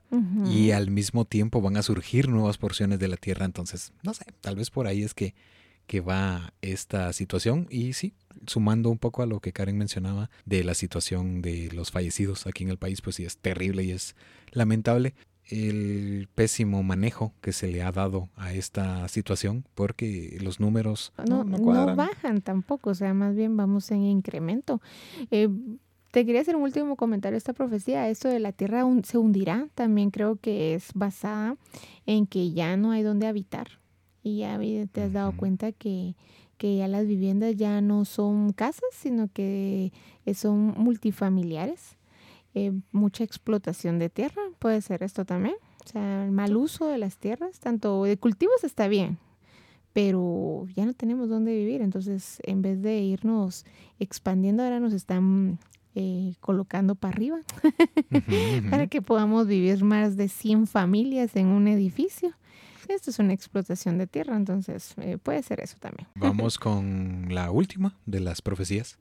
y al mismo tiempo van a surgir nuevas porciones de la tierra. Entonces, no sé, tal vez por ahí es que, que va esta situación. Y sí, sumando un poco a lo que Karen mencionaba de la situación de los fallecidos aquí en el país, pues sí es terrible y es lamentable el pésimo manejo que se le ha dado a esta situación porque los números no, no, bajan tampoco, o sea, más bien vamos en incremento. Eh, te quería hacer un último comentario esta profecía. Esto de la tierra se hundirá, también creo que es basada en que ya no hay donde habitar. Y ya te has dado cuenta que, que ya las viviendas ya no son casas, sino que son multifamiliares. Eh, mucha explotación de tierra, puede ser esto también. O sea, el mal uso de las tierras, tanto de cultivos está bien, pero ya no tenemos dónde vivir. Entonces, en vez de irnos expandiendo, ahora nos están eh, colocando para arriba [laughs] para que podamos vivir más de 100 familias en un edificio. Esto es una explotación de tierra, entonces eh, puede ser eso también. [laughs] Vamos con la última de las profecías.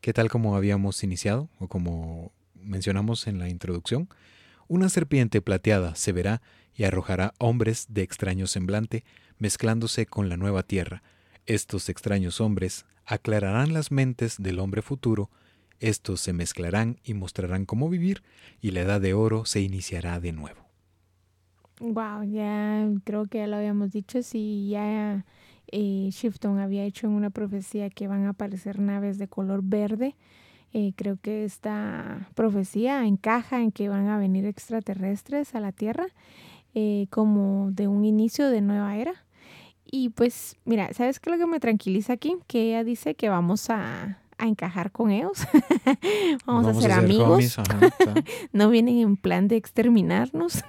¿Qué tal como habíamos iniciado o como mencionamos en la introducción? Una serpiente plateada se verá y arrojará hombres de extraño semblante mezclándose con la nueva tierra. Estos extraños hombres aclararán las mentes del hombre futuro estos se mezclarán y mostrarán cómo vivir y la edad de oro se iniciará de nuevo. Wow, ya creo que ya lo habíamos dicho, si ya eh, Shifton había hecho en una profecía que van a aparecer naves de color verde, eh, creo que esta profecía encaja en que van a venir extraterrestres a la Tierra eh, como de un inicio de nueva era. Y pues, mira, ¿sabes qué es lo que me tranquiliza aquí? Que ella dice que vamos a, a encajar con ellos. [laughs] Vamos, a ser, amigos. [laughs] no vienen en plan de exterminarnos.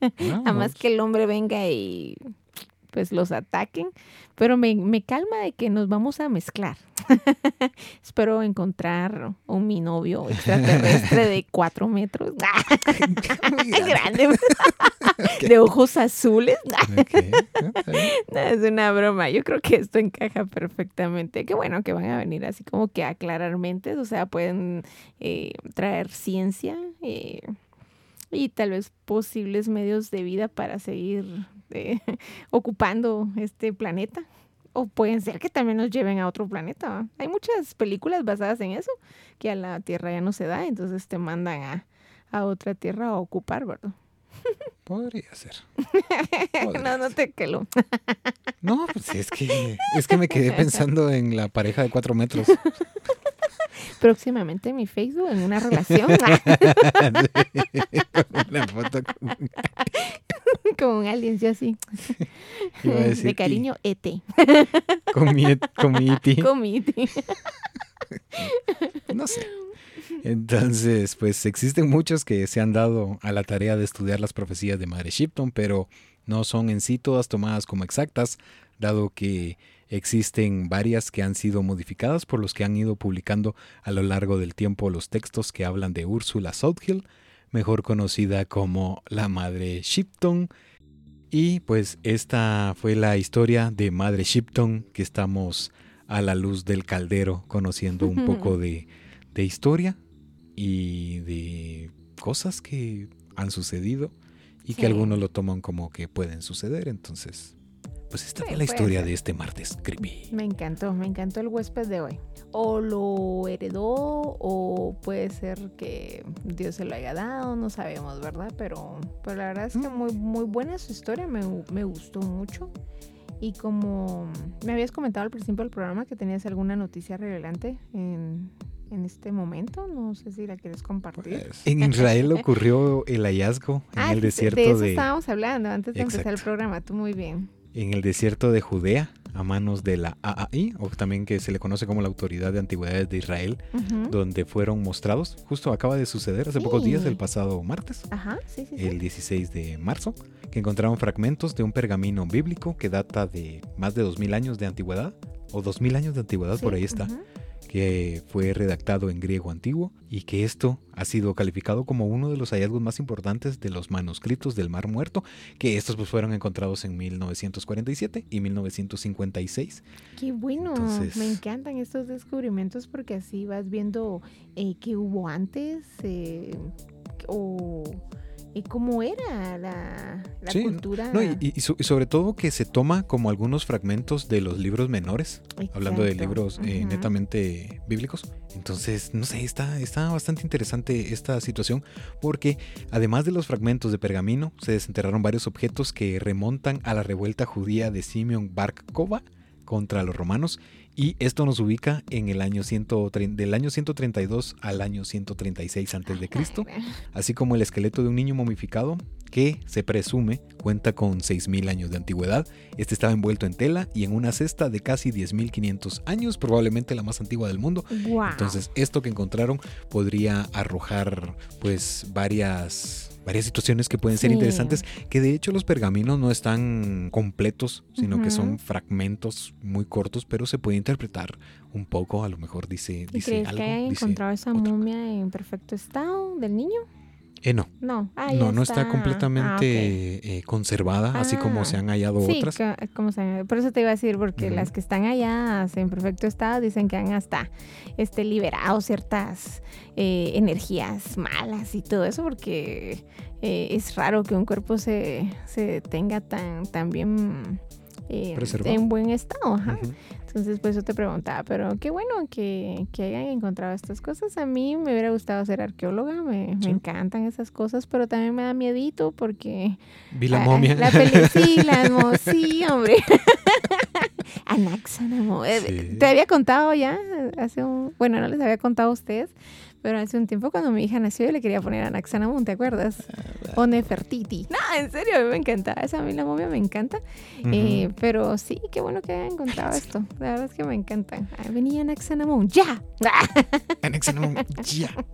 [laughs] Además que el hombre venga y pues los ataquen. Pero me, me calma de que nos vamos a mezclar. Espero encontrar un mi novio extraterrestre de cuatro metros. Grande. De ojos azules. [laughs] es una broma. Yo creo que esto encaja perfectamente. Qué bueno que van a venir así como que a aclarar mentes. O sea, pueden eh, traer ciencia. Eh, y tal vez posibles medios de vida para seguir eh, [laughs] ocupando este planeta. O pueden ser que también nos lleven a otro planeta. Hay muchas películas basadas en eso, que a la Tierra ya no se da, entonces te mandan a, a otra Tierra a ocupar, ¿verdad? Podría ser. [laughs] no, no te quelo. [laughs] no, pues es que, es que me quedé pensando en la pareja de cuatro metros. [laughs] Próximamente en mi Facebook, en una relación. una foto con... como un alien, así. de cariño, ET. con mi, con mi ET. Con mi ET. no sé. Entonces, pues existen muchos que se han dado a la tarea de estudiar las profecías de Madre Shipton, pero no son en sí todas tomadas como exactas, dado que existen varias que han sido modificadas por los que han ido publicando a lo largo del tiempo los textos que hablan de Úrsula Southhill, mejor conocida como la Madre Shipton. Y pues esta fue la historia de Madre Shipton que estamos a la luz del caldero conociendo un poco [laughs] de, de historia y de cosas que han sucedido y que algunos lo toman como que pueden suceder. Entonces, pues esta fue la historia de este martes creepy. Me encantó, me encantó el huésped de hoy. O lo heredó o puede ser que Dios se lo haya dado, no sabemos, ¿verdad? Pero, pero la verdad es que muy, muy buena su historia, me, me gustó mucho. Y como me habías comentado al principio del programa que tenías alguna noticia relevante en, en este momento, no sé si la quieres compartir. Pues, en Israel [laughs] ocurrió el hallazgo en ah, el desierto de... eso estábamos hablando antes de empezar el programa, tú muy bien. En el desierto de Judea, a manos de la AAI, o también que se le conoce como la Autoridad de Antigüedades de Israel, donde fueron mostrados, justo acaba de suceder hace pocos días, el pasado martes, Ajá, sí, sí, el 16 de marzo, que encontraron fragmentos de un pergamino bíblico que data de más de 2000 años de antigüedad, o 2000 años de antigüedad, por ahí está que fue redactado en griego antiguo y que esto ha sido calificado como uno de los hallazgos más importantes de los manuscritos del Mar Muerto, que estos pues fueron encontrados en 1947 y 1956. Qué bueno, me encantan estos descubrimientos porque así vas viendo eh, qué hubo antes eh, o y cómo era la, cultura. y, sobre todo que se toma como algunos fragmentos de los libros menores, hablando de libros eh, netamente bíblicos. Entonces, no sé, está, está bastante interesante esta situación porque además de los fragmentos de pergamino, se desenterraron varios objetos que remontan a la revuelta judía de Simeon Bar contra los romanos y esto nos ubica en el año del año 132 al año 136 antes de Cristo, así como el esqueleto de un niño momificado que se presume cuenta con 6.000 años de antigüedad. Este estaba envuelto en tela y en una cesta de casi 10.500 años, probablemente la más antigua del mundo. Entonces, esto que encontraron podría arrojar pues varias varias situaciones que pueden ser interesantes, que de hecho los pergaminos no están completos, sino que son fragmentos muy cortos, pero se puede interpretar un poco, a lo mejor dice, dice crees algo. que haya encontrado esa momia en perfecto estado del niño? Eh, no. No, ah, no, no está, completamente ah, eh, conservada, así como se han hallado sí, otras. como se por eso te iba a decir, porque las que están allá en perfecto estado dicen que han hasta este, liberado ciertas eh, energías malas y todo eso, porque es raro que un cuerpo se, se tenga tan, tan bien en buen estado. Ajá. Entonces, pues eso te preguntaba, pero qué bueno que, que, hayan encontrado estas cosas. A mí me hubiera gustado ser arqueóloga, me, me encantan esas cosas, pero también me da miedito porque... Vi la momia. La [laughs] sí, la sí, hombre. [laughs] Anaxanamo. Eh, te había contado ya, hace un... Bueno, no les había contado a ustedes, pero hace un tiempo cuando mi hija nació yo le quería poner Anaxanamón, ¿te acuerdas? O Nefertiti. No, en serio, a mí me encanta. Esa a mí la momia me encanta. Eh, pero sí, qué bueno que haya encontrado [laughs] esto. La verdad es que me encanta. venía Anaxanamón, ¡ya! [laughs] Anaxanamón, ¡ya! [laughs]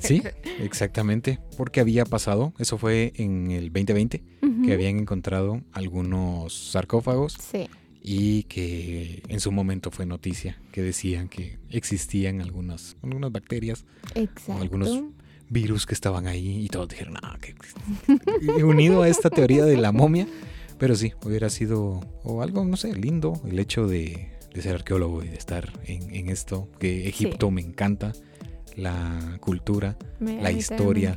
Sí, exactamente. Porque había pasado, eso fue en el 2020, que habían encontrado algunos sarcófagos. Sí y que en su momento fue noticia, que decían que existían algunas, algunas bacterias o algunos virus que estaban ahí y todos dijeron, no, que unido a esta teoría de la momia, pero sí, hubiera sido o algo, no sé, lindo el hecho de, ser arqueólogo y de estar en, esto, que Egipto me encanta, la cultura, la historia,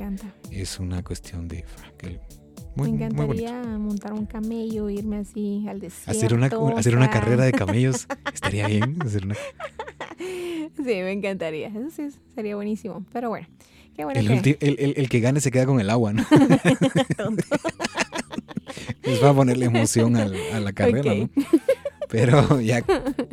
es una cuestión de... me encantaría montar un camello, irme así al desierto. Hacer una, hacer una carrera de camellos [laughs] estaría bien. Sí, me encantaría. Eso sí, sería buenísimo. Pero bueno, qué bueno. El, que... El, el, que gane se queda con el agua, ¿no? [laughs] Les va a ponerle emoción a la carrera, ¿no? Pero ya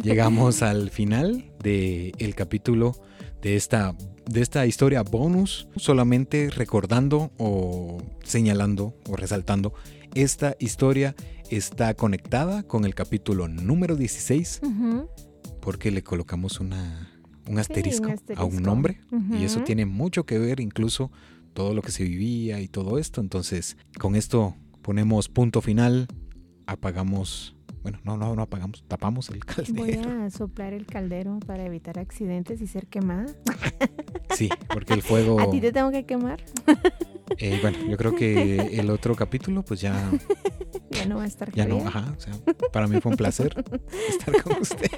llegamos al final del el capítulo de esta de esta historia bonus, solamente recordando o señalando o resaltando, esta historia está conectada con el capítulo número 16 porque le colocamos una, un, asterisco a un nombre y eso tiene mucho que ver incluso todo lo que se vivía y todo esto. Entonces, con esto ponemos punto final, apagamos bueno, no, no, no apagamos, tapamos el [laughs] caldero. Voy a soplar el caldero para evitar accidentes y ser quemada. [laughs] Sí, porque el fuego... ¿A ti te tengo que quemar? Eh, bueno, yo creo que [laughs] el otro capítulo pues ya... Ya no va a estar Ya no, ajá, o sea, para mí fue un placer estar con usted.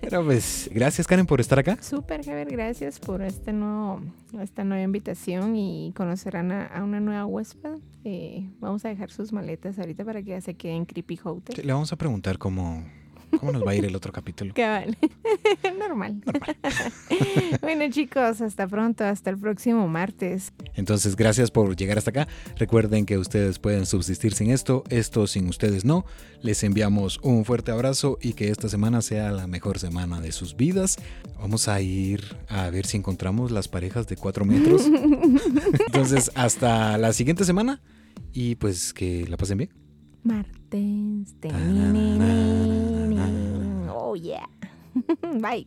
Pero pues, gracias Karen por estar acá. Súper, Javier, gracias por este nuevo, esta nueva invitación y conocerán a, una nueva huésped. Eh, vamos a dejar sus maletas ahorita para que ya se quede en Hotel. Le vamos a preguntar cómo, ¿Cómo nos va a ir el otro capítulo? [laughs] Cabal. [laughs] Normal. Normal. [laughs] bueno, chicos, hasta pronto, hasta el próximo martes. Entonces, gracias por llegar hasta acá. Recuerden que ustedes pueden subsistir sin esto, esto sin ustedes no. Les enviamos un fuerte abrazo y que esta semana sea la mejor semana de sus vidas. Vamos a ir a ver si encontramos las parejas de cuatro metros. Entonces, hasta la siguiente semana y pues que la pasen bien. Martes. Oh, yeah. [laughs] Bye.